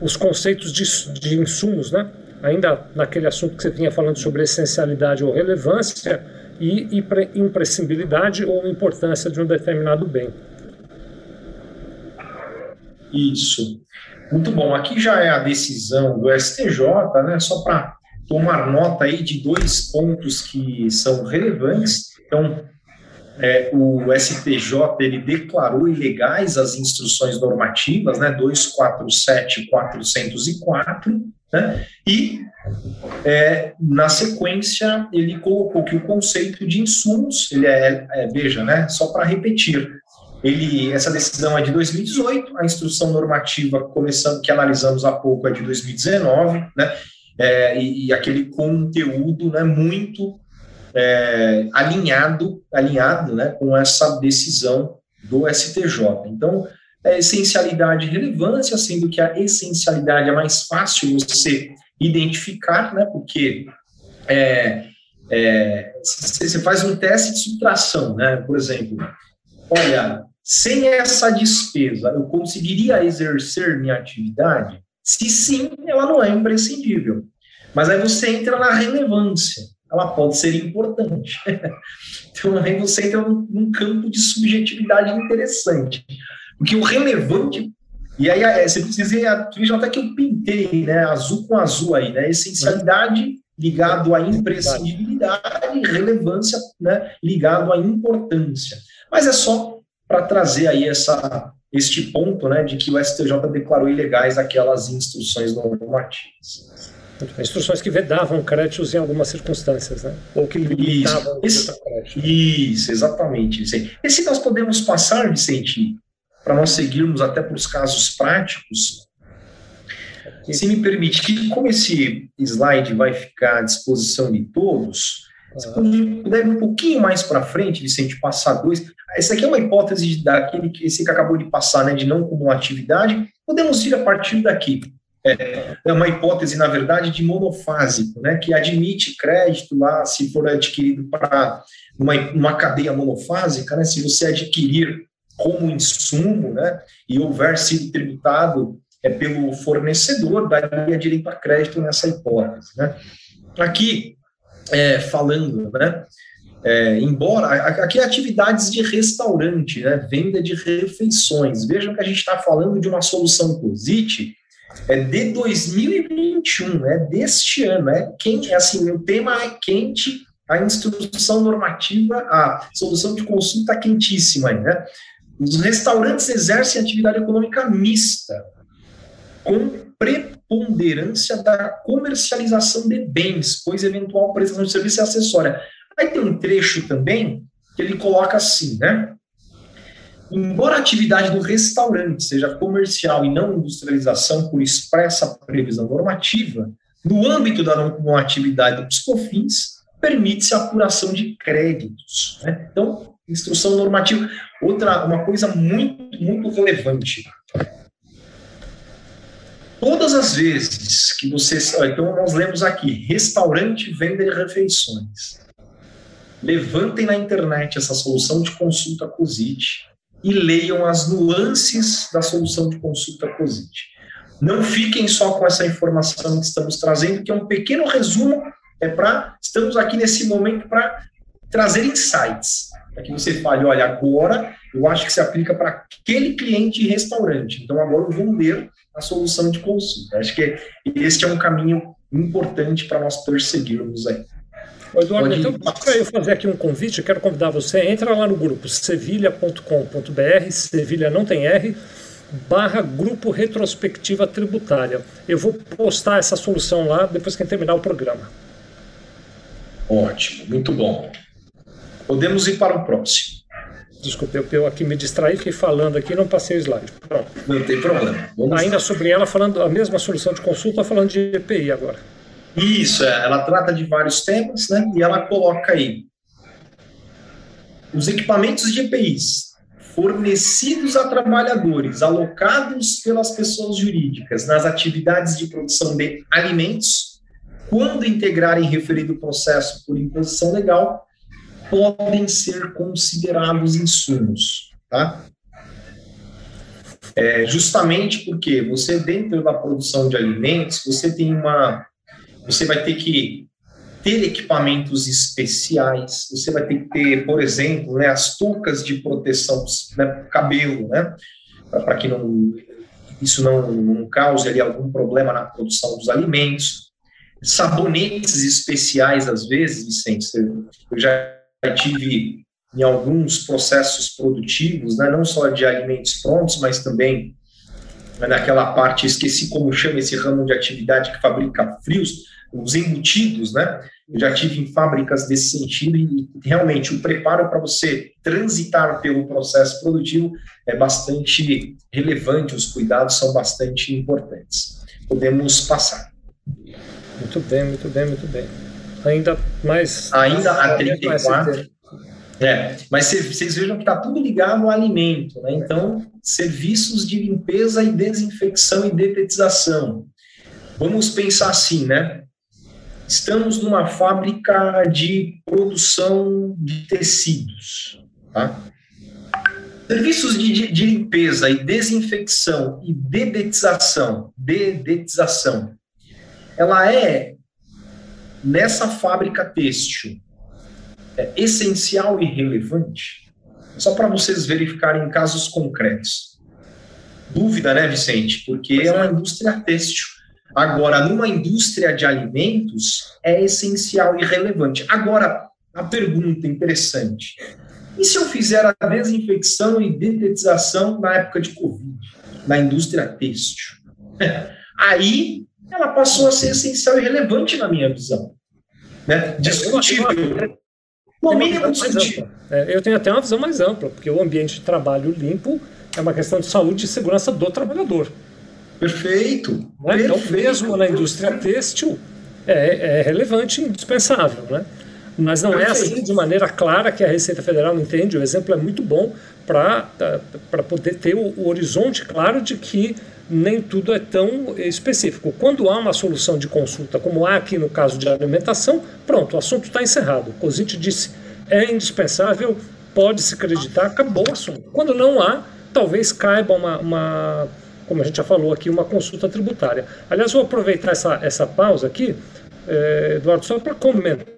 os conceitos de, de insumos, né? ainda naquele assunto que você vinha falando sobre essencialidade ou relevância e imprescindibilidade ou importância de um determinado bem. Isso. Muito bom. Aqui já é a decisão do STJ, né? Só para tomar nota aí de dois pontos que são relevantes. Então, é, o STJ ele declarou ilegais as instruções normativas, né, 247 e 404, né, e é, na sequência ele colocou que o conceito de insumos, ele é, é veja, né, só para repetir, ele, essa decisão é de 2018, a instrução normativa começando que analisamos há pouco é de 2019, né, é, e, e, aquele conteúdo né, muito é, alinhado, alinhado né, com essa decisão do STJ. Então, é essencialidade e relevância, sendo que a essencialidade é mais fácil você identificar, né, porque é, é, você faz um teste de subtração, né, por exemplo, olha, sem essa despesa, eu conseguiria exercer minha atividade? Se sim, ela não é imprescindível. Mas aí você entra na relevância ela pode ser importante. então aí você entra num, num campo de subjetividade interessante. Porque o relevante e aí é, você precisa ir, até que eu pintei, né, azul com azul aí, né, essencialidade ligado à imprescindibilidade, relevância, né, ligado à importância. Mas é só para trazer aí essa, este ponto né, de que o STJ declarou ilegais aquelas instruções normativas. Instruções que vedavam créditos em algumas circunstâncias, né? Ou que limitavam isso, o crédito. Isso, exatamente. E se nós podemos passar, Vicente, para nós seguirmos até para os casos práticos, se me permitir, como esse slide vai ficar à disposição de todos, se puder um pouquinho mais para frente, Vicente, passar dois. Essa aqui é uma hipótese daquele que esse que acabou de passar, né, de não cumulatividade. Podemos ir a partir daqui. É, é uma hipótese, na verdade, de monofásico, né, que admite crédito lá, se for adquirido para uma, uma cadeia monofásica, né, se você adquirir como insumo, né, e houver sido tributado é, pelo fornecedor, daria direito a crédito nessa hipótese. Né. Aqui, é, falando, né, é, embora aqui é atividades de restaurante, né, venda de refeições. Vejam que a gente está falando de uma solução COSIT é de 2021, né, deste ano. É, quente, é assim, o tema é quente, a instrução normativa, a solução de consulta quentíssima. Né? Os restaurantes exercem atividade econômica mista, com preponderância da comercialização de bens, pois eventual prestação de serviço é acessória. Aí tem um trecho também que ele coloca assim, né? Embora a atividade do restaurante seja comercial e não industrialização por expressa previsão normativa, no âmbito da não atividade dos COFINS, permite-se a apuração de créditos. Né? Então, instrução normativa. Outra, uma coisa muito, muito relevante. Todas as vezes que vocês. Então, nós lemos aqui: restaurante vende refeições. Levantem na internet essa solução de consulta COSIT e leiam as nuances da solução de consulta COSIT. Não fiquem só com essa informação que estamos trazendo, que é um pequeno resumo, é para estamos aqui nesse momento para trazer insights, para que você fale, olha, agora eu acho que se aplica para aquele cliente de restaurante, então agora eu vou ler a solução de consulta. Acho que este é um caminho importante para nós perseguirmos aí. Eduardo, então, para eu fazer aqui um convite, eu quero convidar você, entra lá no grupo sevilha.com.br, Sevilha não tem R, barra Grupo Retrospectiva Tributária. Eu vou postar essa solução lá depois que terminar o programa. Ótimo, muito bom. Podemos ir para o próximo. Desculpe, eu, eu aqui me distraí, fiquei falando aqui não passei o slide. Pronto. Não tem problema. Vamos Ainda lá. sobre ela, falando a mesma solução de consulta, falando de EPI agora. Isso, é, ela trata de vários temas, né? E ela coloca aí os equipamentos de EPIs fornecidos a trabalhadores alocados pelas pessoas jurídicas nas atividades de produção de alimentos, quando integrarem referido processo por imposição legal, podem ser considerados insumos, tá? É, justamente porque você, dentro da produção de alimentos, você tem uma você vai ter que ter equipamentos especiais, você vai ter que ter, por exemplo, né, as toucas de proteção né, cabelo, né, para que não, isso não, não cause ali algum problema na produção dos alimentos, sabonetes especiais, às vezes, Vicente, eu já tive em alguns processos produtivos, né, não só de alimentos prontos, mas também né, naquela parte, esqueci como chama esse ramo de atividade que fabrica frios, os embutidos, né? Eu já tive em fábricas desse sentido e realmente o preparo para você transitar pelo processo produtivo é bastante relevante, os cuidados são bastante importantes. Podemos passar. Muito bem, muito bem, muito bem. Ainda mais. Ainda a 34. É, mas vocês vejam que está tudo ligado ao alimento, né? Então, serviços de limpeza e desinfecção e detetização. Vamos pensar assim, né? Estamos numa fábrica de produção de tecidos. Tá? Serviços de, de, limpeza e desinfecção e dedetização, dedetização, ela é, nessa fábrica têxtil, é essencial e relevante? Só para vocês verificarem casos concretos. Dúvida, né, Vicente? Porque é uma indústria têxtil. Agora, numa indústria de alimentos, é essencial e relevante. Agora, a pergunta interessante: E se eu fizer a desinfecção e detetização na época de Covid, na indústria têxtil? Aí ela passou a ser essencial e relevante na minha visão. Né? Discutível. No mínimo discutível. É, eu tenho até uma visão mais ampla, porque o ambiente de trabalho limpo é uma questão de saúde e segurança do trabalhador. Perfeito. Né? Perfeito. Então, mesmo na indústria têxtil, é, é relevante e indispensável. Né? Mas não é assim de maneira clara que a Receita Federal entende. O exemplo é muito bom para poder ter o, o horizonte claro de que nem tudo é tão específico. Quando há uma solução de consulta, como há aqui no caso de alimentação, pronto, o assunto está encerrado. O COSIT disse é indispensável, pode-se acreditar, acabou o assunto. Quando não há, talvez caiba uma, uma, como a gente já falou aqui, uma consulta tributária. Aliás, vou aproveitar essa, essa pausa aqui, eh, Eduardo, só para comentar.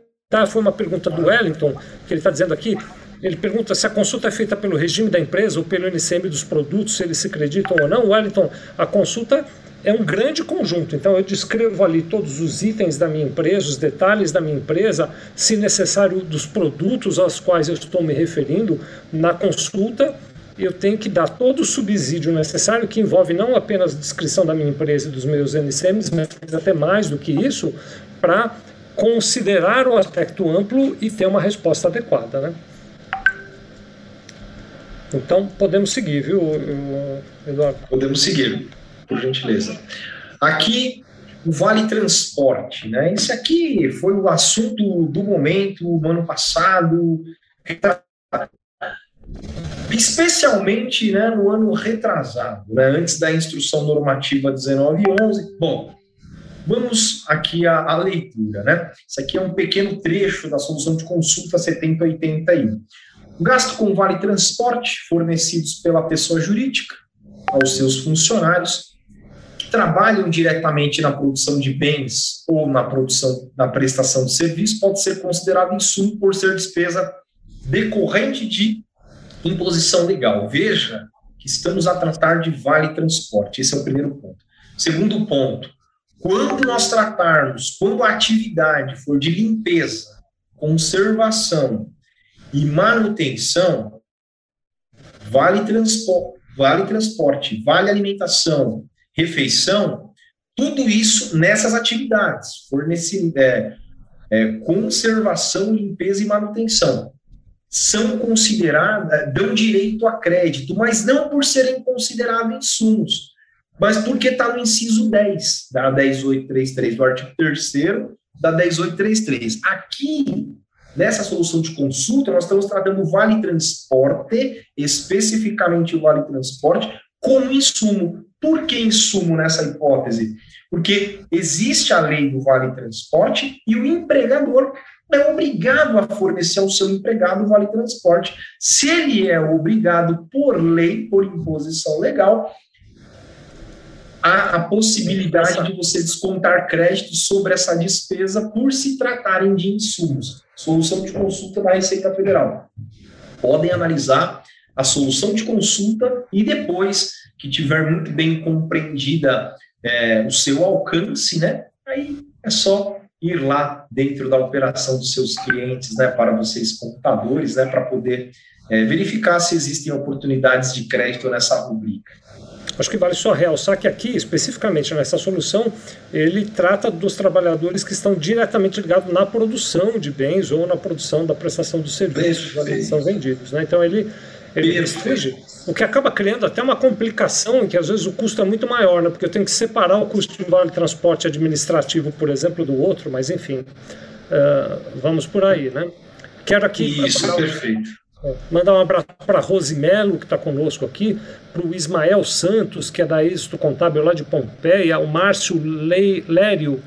Foi uma pergunta do Wellington, que ele está dizendo aqui, ele pergunta se a consulta é feita pelo regime da empresa ou pelo NCM dos produtos, se eles se acreditam ou não. Wellington, a consulta é um grande conjunto. Então eu descrevo ali todos os itens da minha empresa, os detalhes da minha empresa, se necessário dos produtos aos quais eu estou me referindo na consulta. Eu tenho que dar todo o subsídio necessário, que envolve não apenas a descrição da minha empresa e dos meus NCMs, mas até mais do que isso, para considerar o aspecto amplo e ter uma resposta adequada. Né? Então, podemos seguir, viu, Eduardo? Podemos seguir, por gentileza. Aqui, o Vale Transporte. Né? Esse aqui foi o assunto do momento, no ano passado, especialmente né, no ano retrasado, né, antes da instrução normativa 1911. Bom, vamos aqui à, à, leitura. Né? Isso aqui é um pequeno trecho da solução de consulta 7081. O gasto com vale transporte fornecidos pela pessoa jurídica aos seus funcionários que trabalham diretamente na produção de bens ou na produção, na prestação de serviço pode ser considerado insumo por ser despesa decorrente de imposição legal. Veja que estamos a tratar de vale transporte. Esse é o primeiro ponto. Segundo ponto, quando nós tratarmos, quando a atividade for de limpeza, conservação e manutenção, vale transporte, vale transporte, vale alimentação, refeição, tudo isso nessas atividades, fornecimento, é, é, conservação, limpeza e manutenção, são consideradas, dão direito a crédito, mas não por serem considerados insumos, mas porque está no inciso 10 da 10833 do artigo 3 da 10833. Aqui Nessa solução de consulta, nós estamos tratando o vale transporte, especificamente o vale transporte, como insumo. Por que insumo nessa hipótese? Porque existe a lei do vale transporte e o empregador é obrigado a fornecer ao seu empregado o vale transporte. Se ele é obrigado por lei, por imposição legal, há a possibilidade de você descontar crédito sobre essa despesa por se tratarem de insumos. Solução de consulta da Receita Federal. Podem analisar a solução de consulta e depois que tiver muito bem compreendida é, o seu alcance, né? Aí é só ir lá dentro da operação dos seus clientes, né, para vocês computadores, né, para poder é, verificar se existem oportunidades de crédito nessa rubrica. Acho que vale só realçar que aqui, especificamente nessa solução, ele trata dos trabalhadores que estão diretamente ligados na produção de bens ou na produção da prestação dos serviços que são vendidos. Né? Então ele, ele restringe, o que acaba criando até uma complicação em que às vezes o custo é muito maior, né? porque eu tenho que separar o custo de vale transporte administrativo, por exemplo, do outro, mas enfim, uh, vamos por aí. Né? Quero aqui. Isso, perfeito. Mandar um abraço para a Rosimelo, que está conosco aqui, para o Ismael Santos, que é da Êxito Contábil lá de Pompeia, o Márcio Lério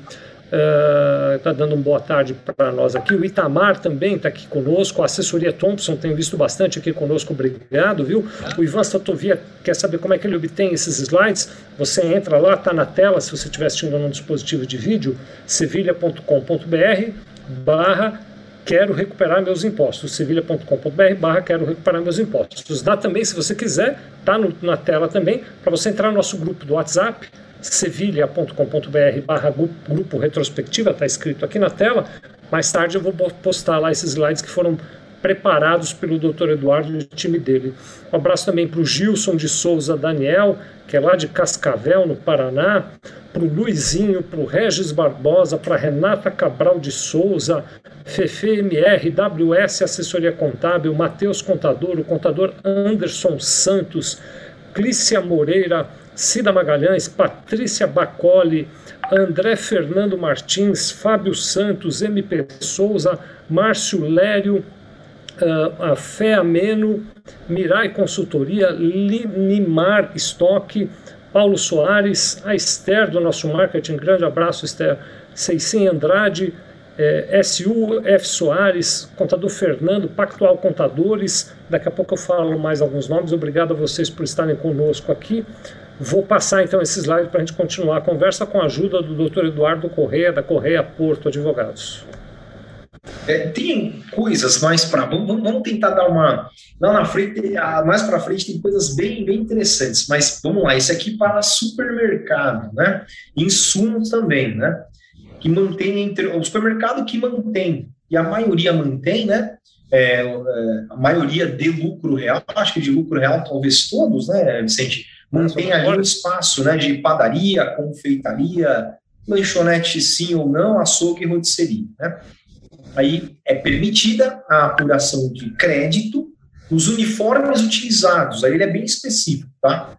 está uh, dando uma boa tarde para nós aqui, o Itamar também está aqui conosco, a assessoria Thompson tem visto bastante aqui conosco, obrigado, viu? O Ivan Statovia quer saber como é que ele obtém esses slides, você entra lá, está na tela, se você estiver assistindo num dispositivo de vídeo, sevilha.com.br barra quero recuperar meus impostos, sevilha.com.br barra quero recuperar meus impostos. Dá também, se você quiser, tá no, na tela também, para você entrar no nosso grupo do WhatsApp, sevilha.com.br barra grupo retrospectiva, está escrito aqui na tela. Mais tarde eu vou postar lá esses slides que foram preparados pelo Dr. Eduardo e o time dele. Um abraço também para o Gilson de Souza Daniel, que é lá de Cascavel, no Paraná, para o Luizinho, para o Regis Barbosa, para Renata Cabral de Souza, Fefe MR, WS Assessoria Contábil, Matheus Contador, o contador Anderson Santos, Clícia Moreira, Cida Magalhães, Patrícia Bacoli, André Fernando Martins, Fábio Santos, MP Souza, Márcio Lério, uh, a Fé Ameno, Mirai Consultoria, Limar Estoque, Paulo Soares, a Esther do nosso marketing, grande abraço Esther, Ceicem Andrade, é, SU F. Soares, contador Fernando, Pactual Contadores. Daqui a pouco eu falo mais alguns nomes. Obrigado a vocês por estarem conosco aqui. Vou passar então esse slide para a gente continuar a conversa com a ajuda do Dr. Eduardo Correia, da Correia Porto Advogados. É, tem coisas mais para vamos, vamos tentar dar uma lá na frente mais para frente tem coisas bem bem interessantes mas vamos lá isso aqui para supermercado né insumos também né que mantém entre o supermercado que mantém e a maioria mantém né é, é, a maioria de lucro real acho que de lucro real talvez todos né Vicente mantém ali um espaço né de padaria confeitaria lanchonete sim ou não açougue e rotisserie né Aí é permitida a apuração de crédito nos uniformes utilizados, aí ele é bem específico, tá?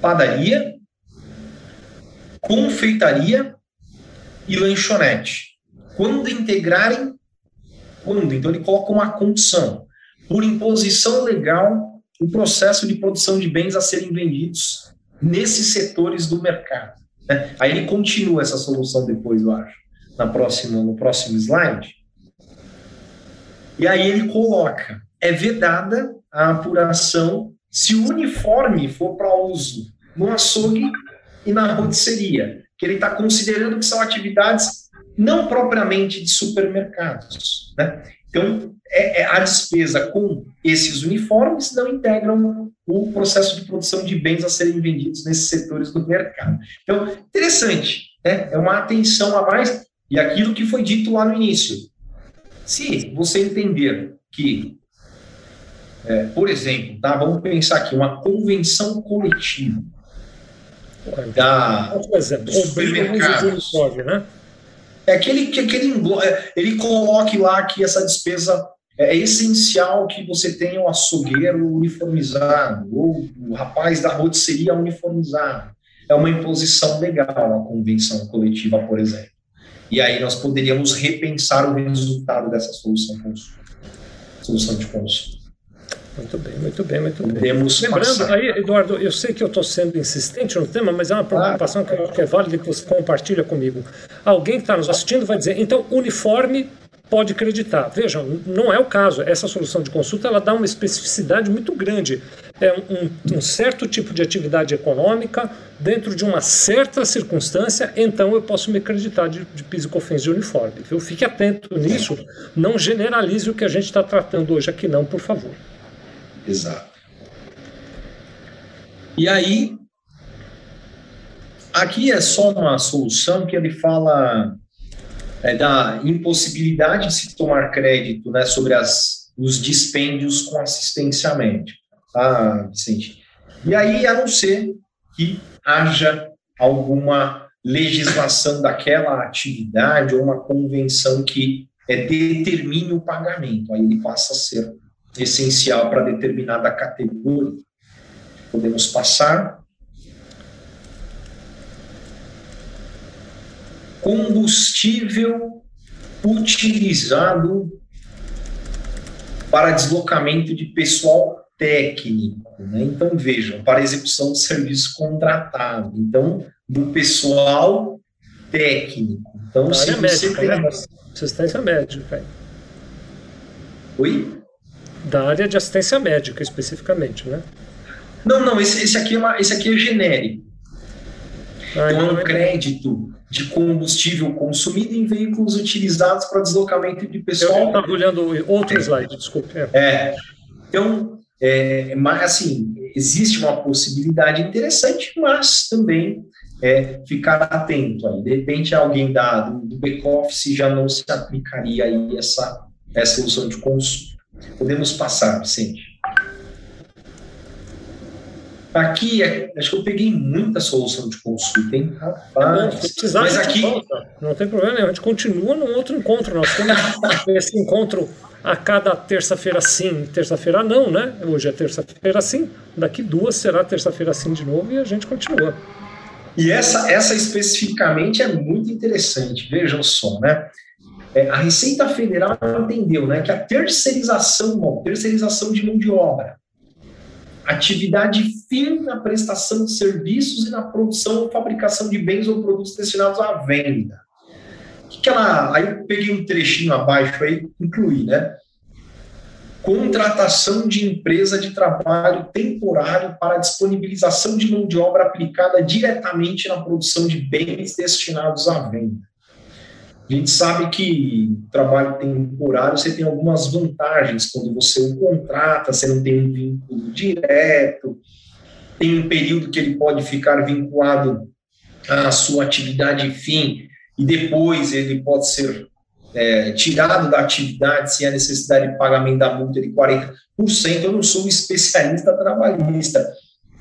Padaria, confeitaria e lanchonete. Quando integrarem, quando? Então ele coloca uma condição. Por imposição legal, o processo de produção de bens a serem vendidos nesses setores do mercado. Né? Aí ele continua essa solução depois, eu acho, na próxima, no próximo slide. E aí ele coloca: é vedada a apuração se o uniforme for para uso no açougue e na rotisseria, que ele está considerando que são atividades não propriamente de supermercados. Né? Então, é, é, a despesa com esses uniformes não integram o processo de produção de bens a serem vendidos nesses setores do mercado. Então, interessante, né? é uma atenção a mais, e aquilo que foi dito lá no início, se você entender que, é, por exemplo, tá, vamos pensar aqui, uma convenção coletiva da, exemplo, dos supermercados, né? é aquele que, que ele, é, ele coloque lá que essa despesa é, é essencial que você tenha o açougueiro uniformizado, ou o rapaz da rotisseria uniformizado. É uma imposição legal a convenção coletiva, por exemplo. E aí nós poderíamos repensar o resultado dessa solução, solução de consumo. Muito bem, muito bem, muito bem. Podemos Lembrando, passar. aí, Eduardo, eu sei que eu estou sendo insistente no tema, mas é uma preocupação que, que é válida que você compartilha comigo. Alguém que está nos assistindo vai dizer, então, uniforme pode acreditar. Vejam, não é o caso. Essa solução de consulta ela dá uma especificidade muito grande. É um, um, certo tipo de atividade econômica dentro de uma certa circunstância, então eu posso me acreditar de, de uniforme. Viu? Fique atento nisso, não generalize o que a gente está tratando hoje aqui não, por favor. Exato. E aí, aqui é só uma solução que ele fala é, da impossibilidade de se tomar crédito né, sobre as, os dispêndios com assistência médica. Tá, Vicente? E aí, a não ser que haja alguma legislação daquela atividade ou uma convenção que é, determine o pagamento, aí ele passa a ser essencial para determinada categoria. Podemos passar. Combustível utilizado para deslocamento de pessoal técnico. Né? Então, vejam, para execução de serviço contratado. Então, do pessoal técnico. Então, se área você médica, tem... Né? Assistência médica. Oi? Da área de assistência médica, especificamente, né? Não, não, esse, esse, aqui, é uma, esse aqui é genérico. Então, é um é crédito de combustível consumido em veículos utilizados para deslocamento de pessoal. Eu estava olhando outro slide, desculpe. É. é. Então, é, mas, assim, existe uma possibilidade interessante, mas também é, ficar atento. Aí. De repente, alguém da, do, do back-office já não se aplicaria aí essa, essa solução de consumo. Podemos passar, Vicente. Aqui, acho que eu peguei muita solução de consulta, hein? Rapaz. É precisar, Mas aqui. Volta. Não tem problema. A gente continua num outro encontro. Nós temos esse encontro a cada terça-feira sim, terça-feira não, né? Hoje é terça-feira sim. Daqui duas será terça-feira sim de novo e a gente continua. E essa, essa especificamente é muito interessante. Vejam só, né? É, a Receita Federal entendeu né, que a terceirização, bom, terceirização de mão de obra, atividade fim na prestação de serviços e na produção ou fabricação de bens ou produtos destinados à venda. Que que ela, aí eu peguei um trechinho abaixo aí, incluí, né? Contratação de empresa de trabalho temporário para disponibilização de mão de obra aplicada diretamente na produção de bens destinados à venda. A gente sabe que trabalho temporário você tem algumas vantagens quando você o contrata, você não tem um vínculo direto, tem um período que ele pode ficar vinculado à sua atividade fim e depois ele pode ser é, tirado da atividade se há necessidade de pagamento da multa de 40%. Eu não sou um especialista trabalhista,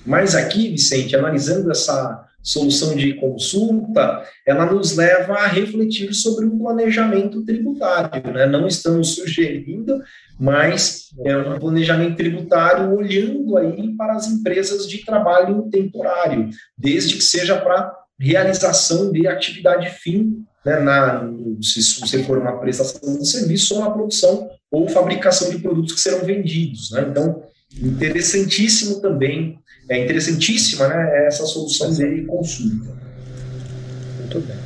mas aqui, Vicente, analisando essa solução de consulta, ela nos leva a refletir sobre um planejamento tributário. Né? Não estamos sugerindo, mas é um planejamento tributário olhando aí para as empresas de trabalho temporário, desde que seja para realização de atividade fim, né, na, se você for uma prestação de serviço ou na produção ou fabricação de produtos que serão vendidos. Né? Então, interessantíssimo também é interessantíssima né, essa solução de consulta. Muito bem.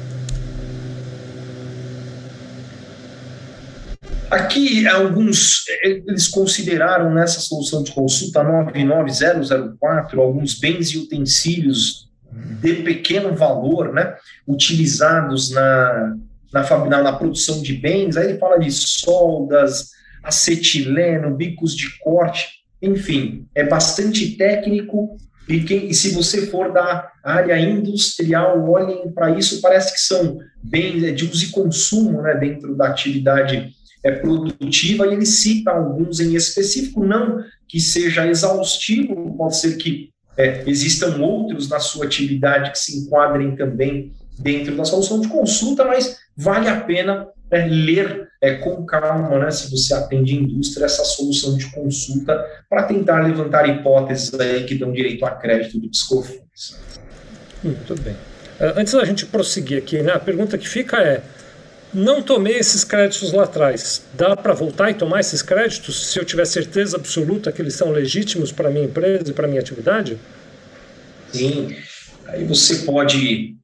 Aqui, alguns, eles consideraram nessa solução de consulta 99004 alguns bens e utensílios de pequeno valor, né, utilizados na, na, na, na produção de bens. Aí ele fala de soldas, acetileno, bicos de corte. Enfim, é bastante técnico e, quem, e se você for da área industrial, olhem para isso, parece que são bens é, de uso e consumo né, dentro da atividade é, produtiva, e ele cita alguns em específico, não que seja exaustivo, pode ser que é, existam outros na sua atividade que se enquadrem também dentro da solução de consulta, mas vale a pena é, ler é, com calma, né, se você atende indústria, essa solução de consulta para tentar levantar hipóteses aí que dão direito a crédito do Pscofins. Muito bem. Uh, antes da gente prosseguir aqui, né, a pergunta que fica é: não tomei esses créditos lá atrás, dá para voltar e tomar esses créditos se eu tiver certeza absoluta que eles são legítimos para a minha empresa e para a minha atividade? Sim. Aí você pode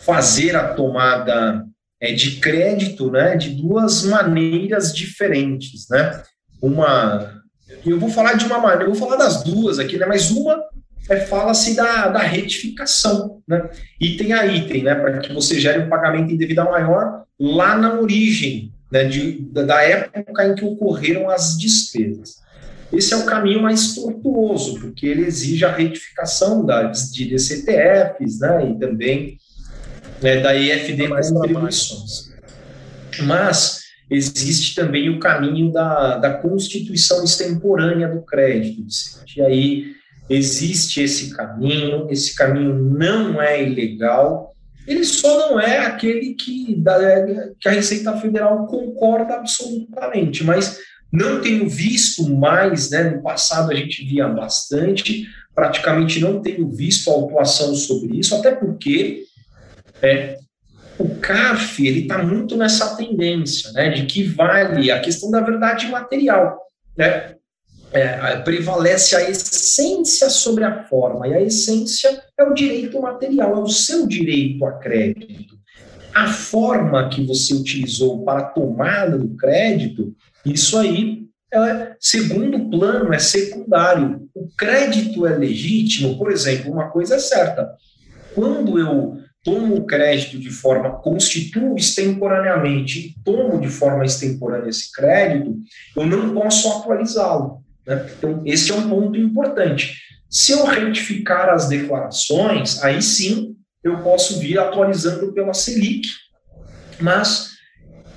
fazer a tomada é, de crédito né, de duas maneiras diferentes. Né? Uma, eu vou falar de uma maneira, eu vou falar das duas aqui, né, mas uma é, fala-se da, da retificação, né? item a item, né, para que você gere um pagamento indevida maior lá na origem né, de, da época em que ocorreram as despesas. Esse é o caminho mais tortuoso, porque ele exige a retificação das, de DCTFs né, e também né, da EFD contribuições. Mas existe também o caminho da, da constituição extemporânea do crédito. E aí existe esse caminho, esse caminho não é ilegal, ele só não é aquele que, da, que a Receita Federal concorda absolutamente, mas não tenho visto mais, né, no passado a gente via bastante, praticamente não tenho visto autuação sobre isso, até porque é, o CAF ele está muito nessa tendência, né, de que vale a questão da verdade material, né, é, prevalece a essência sobre a forma, e a essência é o direito material, é o seu direito a crédito. A forma que você utilizou para a tomada do crédito, isso aí é segundo plano, é secundário. O crédito é legítimo, por exemplo, uma coisa é certa. Quando eu tomo o crédito de forma, constituo extemporaneamente, tomo de forma extemporânea esse crédito, eu não posso atualizá-lo. Né? Então, esse é um ponto importante. Se eu retificar as declarações, aí sim eu posso vir atualizando pela Selic. Mas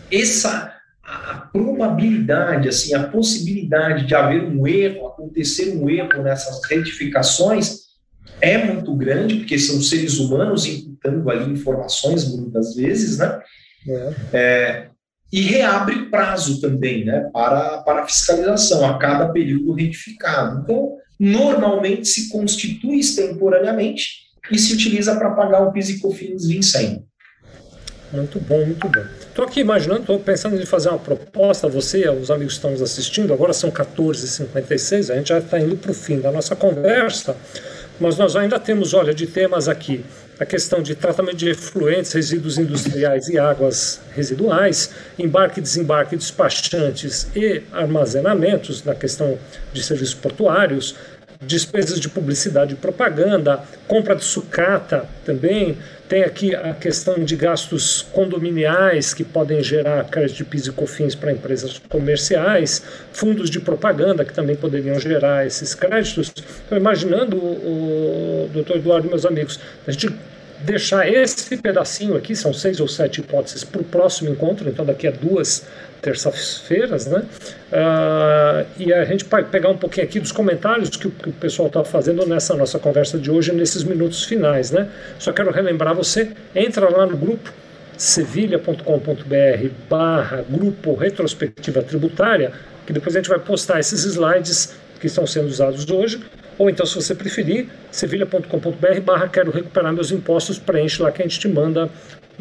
essa a probabilidade, assim, a possibilidade de haver um erro, acontecer um erro nessas retificações é muito grande, porque são seres humanos imputando ali informações muitas vezes, né? É. É, e reabre prazo também, né, para, para fiscalização a cada período retificado. Então, normalmente se constitui extemporaneamente e se utiliza para pagar o PIS e COFINS vencendo. Muito bom, muito bom. Estou aqui imaginando, estou pensando em fazer uma proposta a você, aos amigos que estão nos assistindo, agora são 14h56, a gente já está indo para o fim da nossa conversa, mas nós ainda temos, olha, de temas aqui, a questão de tratamento de efluentes, resíduos industriais e águas residuais, embarque, desembarque, despachantes e armazenamentos, na questão de serviços portuários, despesas de publicidade e propaganda, compra de sucata também. Tem aqui a questão de gastos condominiais que podem gerar crédito de PIS e COFINS para empresas comerciais, fundos de propaganda que também poderiam gerar esses créditos. Estou imaginando, o, o doutor Eduardo, meus amigos, a gente deixar esse pedacinho aqui, são seis ou sete hipóteses, para o próximo encontro, então daqui a duas terças-feiras, né? Uh, e a gente vai pegar um pouquinho aqui dos comentários que o, que o pessoal está fazendo nessa nossa conversa de hoje, nesses minutos finais, né? Só quero relembrar você, entra lá no grupo sevilha.com.br barra grupo retrospectiva tributária, que depois a gente vai postar esses slides que estão sendo usados hoje, ou então, se você preferir, sevilha.com.br barra quero recuperar meus impostos, preenche lá que a gente te manda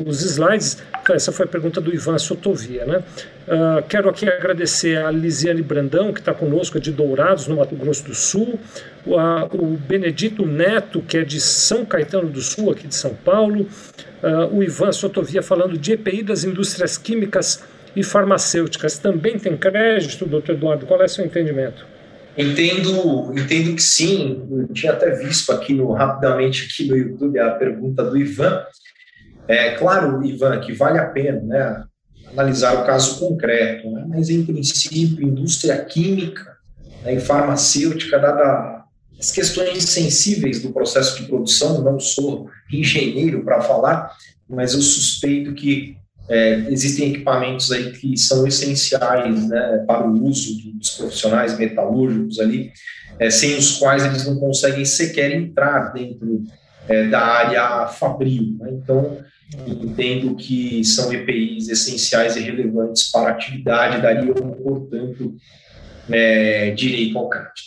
os slides. Essa foi a pergunta do Ivan Sotovia. Né? Uh, quero aqui agradecer a Lisiane Brandão, que está conosco, é de Dourados, no Mato Grosso do Sul, o, o Benedito Neto, que é de São Caetano do Sul, aqui de São Paulo, uh, o Ivan Sotovia falando de EPI das indústrias químicas e farmacêuticas. Também tem crédito, doutor Eduardo? Qual é o seu entendimento? Entendo, entendo que sim. Eu tinha até visto aqui no rapidamente aqui no YouTube a pergunta do Ivan. É claro, Ivan, que vale a pena né, analisar o caso concreto, né, mas em princípio, indústria química né, e farmacêutica, dada as questões sensíveis do processo de produção, não sou engenheiro para falar, mas eu suspeito que é, existem equipamentos aí que são essenciais né, para o uso dos profissionais metalúrgicos ali, é, sem os quais eles não conseguem sequer entrar dentro é, da área fabril. Né? Então, entendo que são EPIs essenciais e relevantes para a atividade, dariam, portanto, é, direito ao crédito.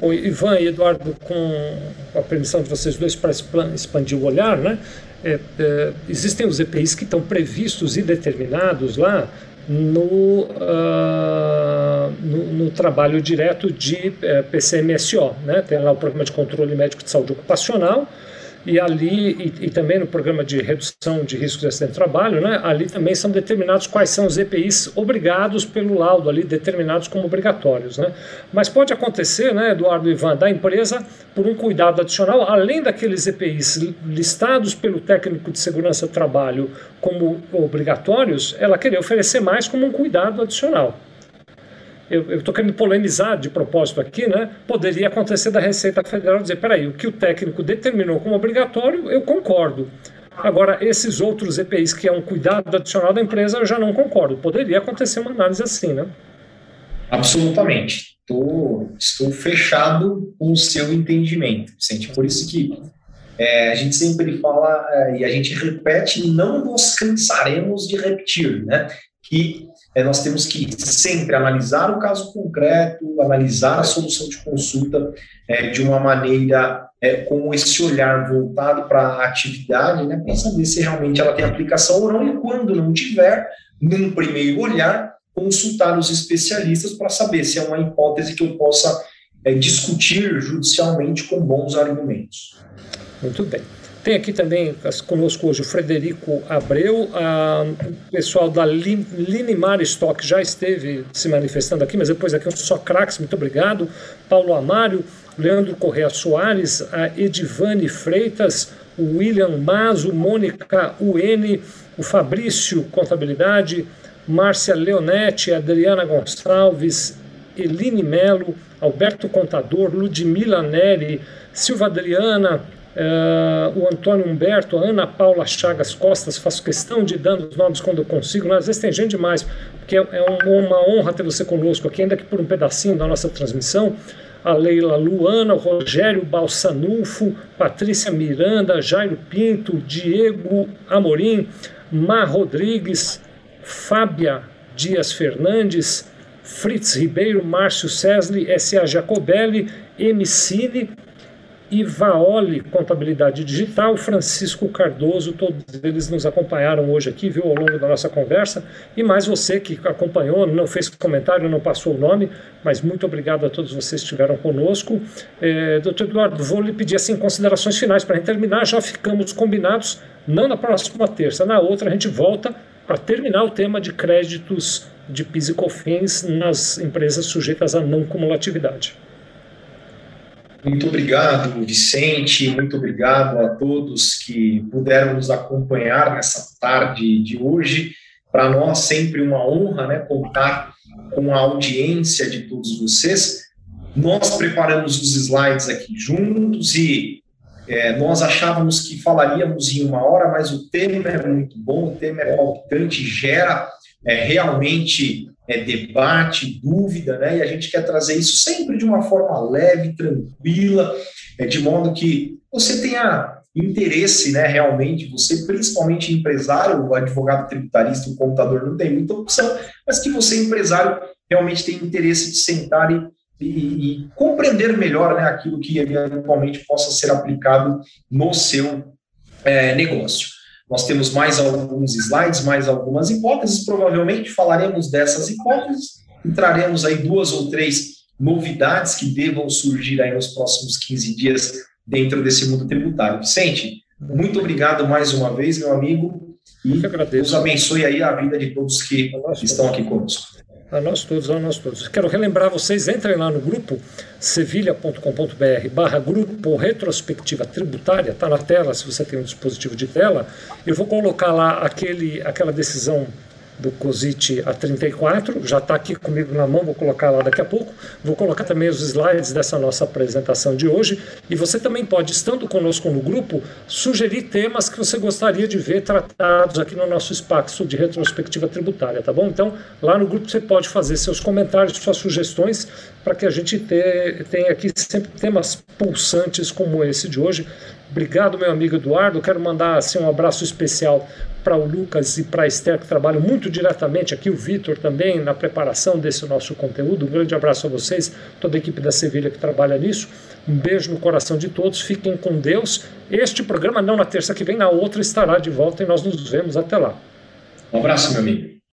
O Ivan e Eduardo, com a permissão de vocês dois para expandir o olhar, né? É, é, existem os EPIs que estão previstos e determinados lá no, uh, no, no, trabalho direto de é, PCMSO, né? Tem lá o Programa de Controle Médico de Saúde Ocupacional, e ali, e, e, também no programa de redução de riscos de acidente de trabalho, né, ali também são determinados quais são os EPIs obrigados pelo laudo, ali determinados como obrigatórios. Né. Mas pode acontecer, né, Eduardo e Ivan, da empresa, por um cuidado adicional, além daqueles EPIs listados pelo técnico de segurança do trabalho como obrigatórios, ela querer oferecer mais como um cuidado adicional eu estou querendo polemizar de propósito aqui, né? Poderia acontecer da Receita Federal dizer: peraí, o que o técnico determinou como obrigatório, eu concordo. Agora, esses outros EPIs, que é um cuidado adicional da empresa, eu já não concordo. Poderia acontecer uma análise assim, né? Absolutamente. Tô, estou fechado com o seu entendimento, Vicente. Por isso que é, a gente sempre fala é, e a gente repete, não nos cansaremos de repetir, né? Que é, nós temos que sempre analisar o caso concreto, analisar a solução de consulta é, de uma maneira é, com esse olhar voltado para a atividade, né, para saber se realmente ela tem aplicação ou não, e quando não tiver, num primeiro olhar, consultar os especialistas para saber se é uma hipótese que eu possa é, discutir judicialmente com bons argumentos. Muito bem. Tem aqui também conosco hoje o Frederico Abreu, a, o pessoal da Linimar Stock já esteve se manifestando aqui, mas depois aqui um só craques, muito obrigado. Paulo Amário, Leandro Correa Soares, a Edivane Freitas, o William Mazo, Mônica UN, o Fabrício Contabilidade, Márcia Leonetti, Adriana Gonçalves, Eline Melo, Alberto Contador, Ludmila Neri, Silva Adriana, Uh, o Antônio Humberto, a Ana Paula Chagas Costas, faço questão de dando os nomes quando eu consigo, às vezes tem gente demais, porque é, é uma honra ter você conosco aqui, ainda que por um pedacinho da nossa transmissão. A Leila Luana, o Rogério Balsanufo, Patrícia Miranda, Jairo Pinto, Diego Amorim, Mar Rodrigues, Fábia Dias Fernandes, Fritz Ribeiro, Márcio Cesli, S.A. Jacobelli, Emicine, Ivaoli Contabilidade Digital, Francisco Cardoso, todos eles nos acompanharam hoje aqui, viu, ao longo da nossa conversa, e mais você que acompanhou, não fez comentário, não passou o nome, mas muito obrigado a todos vocês que estiveram conosco. É, doutor Eduardo, vou lhe pedir assim, considerações finais para terminar, já ficamos combinados, não na próxima terça, na outra a gente volta para terminar o tema de créditos de PIS e COFINS nas empresas sujeitas à não cumulatividade. Muito obrigado, Vicente, muito obrigado a todos que puderam nos acompanhar nessa tarde de hoje. Para nós, sempre uma honra né, contar com a audiência de todos vocês. Nós preparamos os slides aqui juntos e é, nós achávamos que falaríamos em uma hora, mas o tema é muito bom, o tema é palpitante, gera é, realmente é, debate, dúvida, né? E a gente quer trazer isso sempre de uma forma leve, tranquila, é, de modo que você tenha interesse, né? Realmente, você, principalmente empresário, advogado tributarista, o contador, não tem muita opção, mas que você, empresário, realmente tem interesse de sentar e e, e, compreender melhor né, aquilo que eventualmente possa ser aplicado no seu é, negócio. Nós temos mais alguns slides, mais algumas hipóteses, provavelmente falaremos dessas hipóteses e traremos aí duas ou três novidades que devam surgir aí nos próximos 15 dias dentro desse mundo tributário. Vicente, muito obrigado mais uma vez, meu amigo, e Deus abençoe aí a vida de todos que estão aqui conosco. A nós todos, a nós todos. Quero relembrar vocês, entrem lá no grupo sevilha.com.br barra grupo retrospectiva tributária, está na tela se você tem um dispositivo de tela. Eu vou colocar lá aquele, aquela decisão do COSIT A34, já está aqui comigo na mão, vou colocar lá daqui a pouco. Vou colocar também os slides dessa nossa apresentação de hoje. E você também pode, estando conosco no grupo, sugerir temas que você gostaria de ver tratados aqui no nosso espaço de retrospectiva tributária, tá bom? Então, lá no grupo você pode fazer seus comentários, suas sugestões, para que a gente tenha aqui sempre temas pulsantes como esse de hoje. Obrigado, meu amigo Eduardo. Quero mandar assim, um abraço especial para o Lucas e para a Esther, que trabalham muito diretamente aqui, o Vitor também, na preparação desse nosso conteúdo. Um grande abraço a vocês, toda a equipe da Sevilha que trabalha nisso. Um beijo no coração de todos, fiquem com Deus. Este programa, não na terça que vem, na outra estará de volta e nós nos vemos até lá. Um abraço, meu amigo.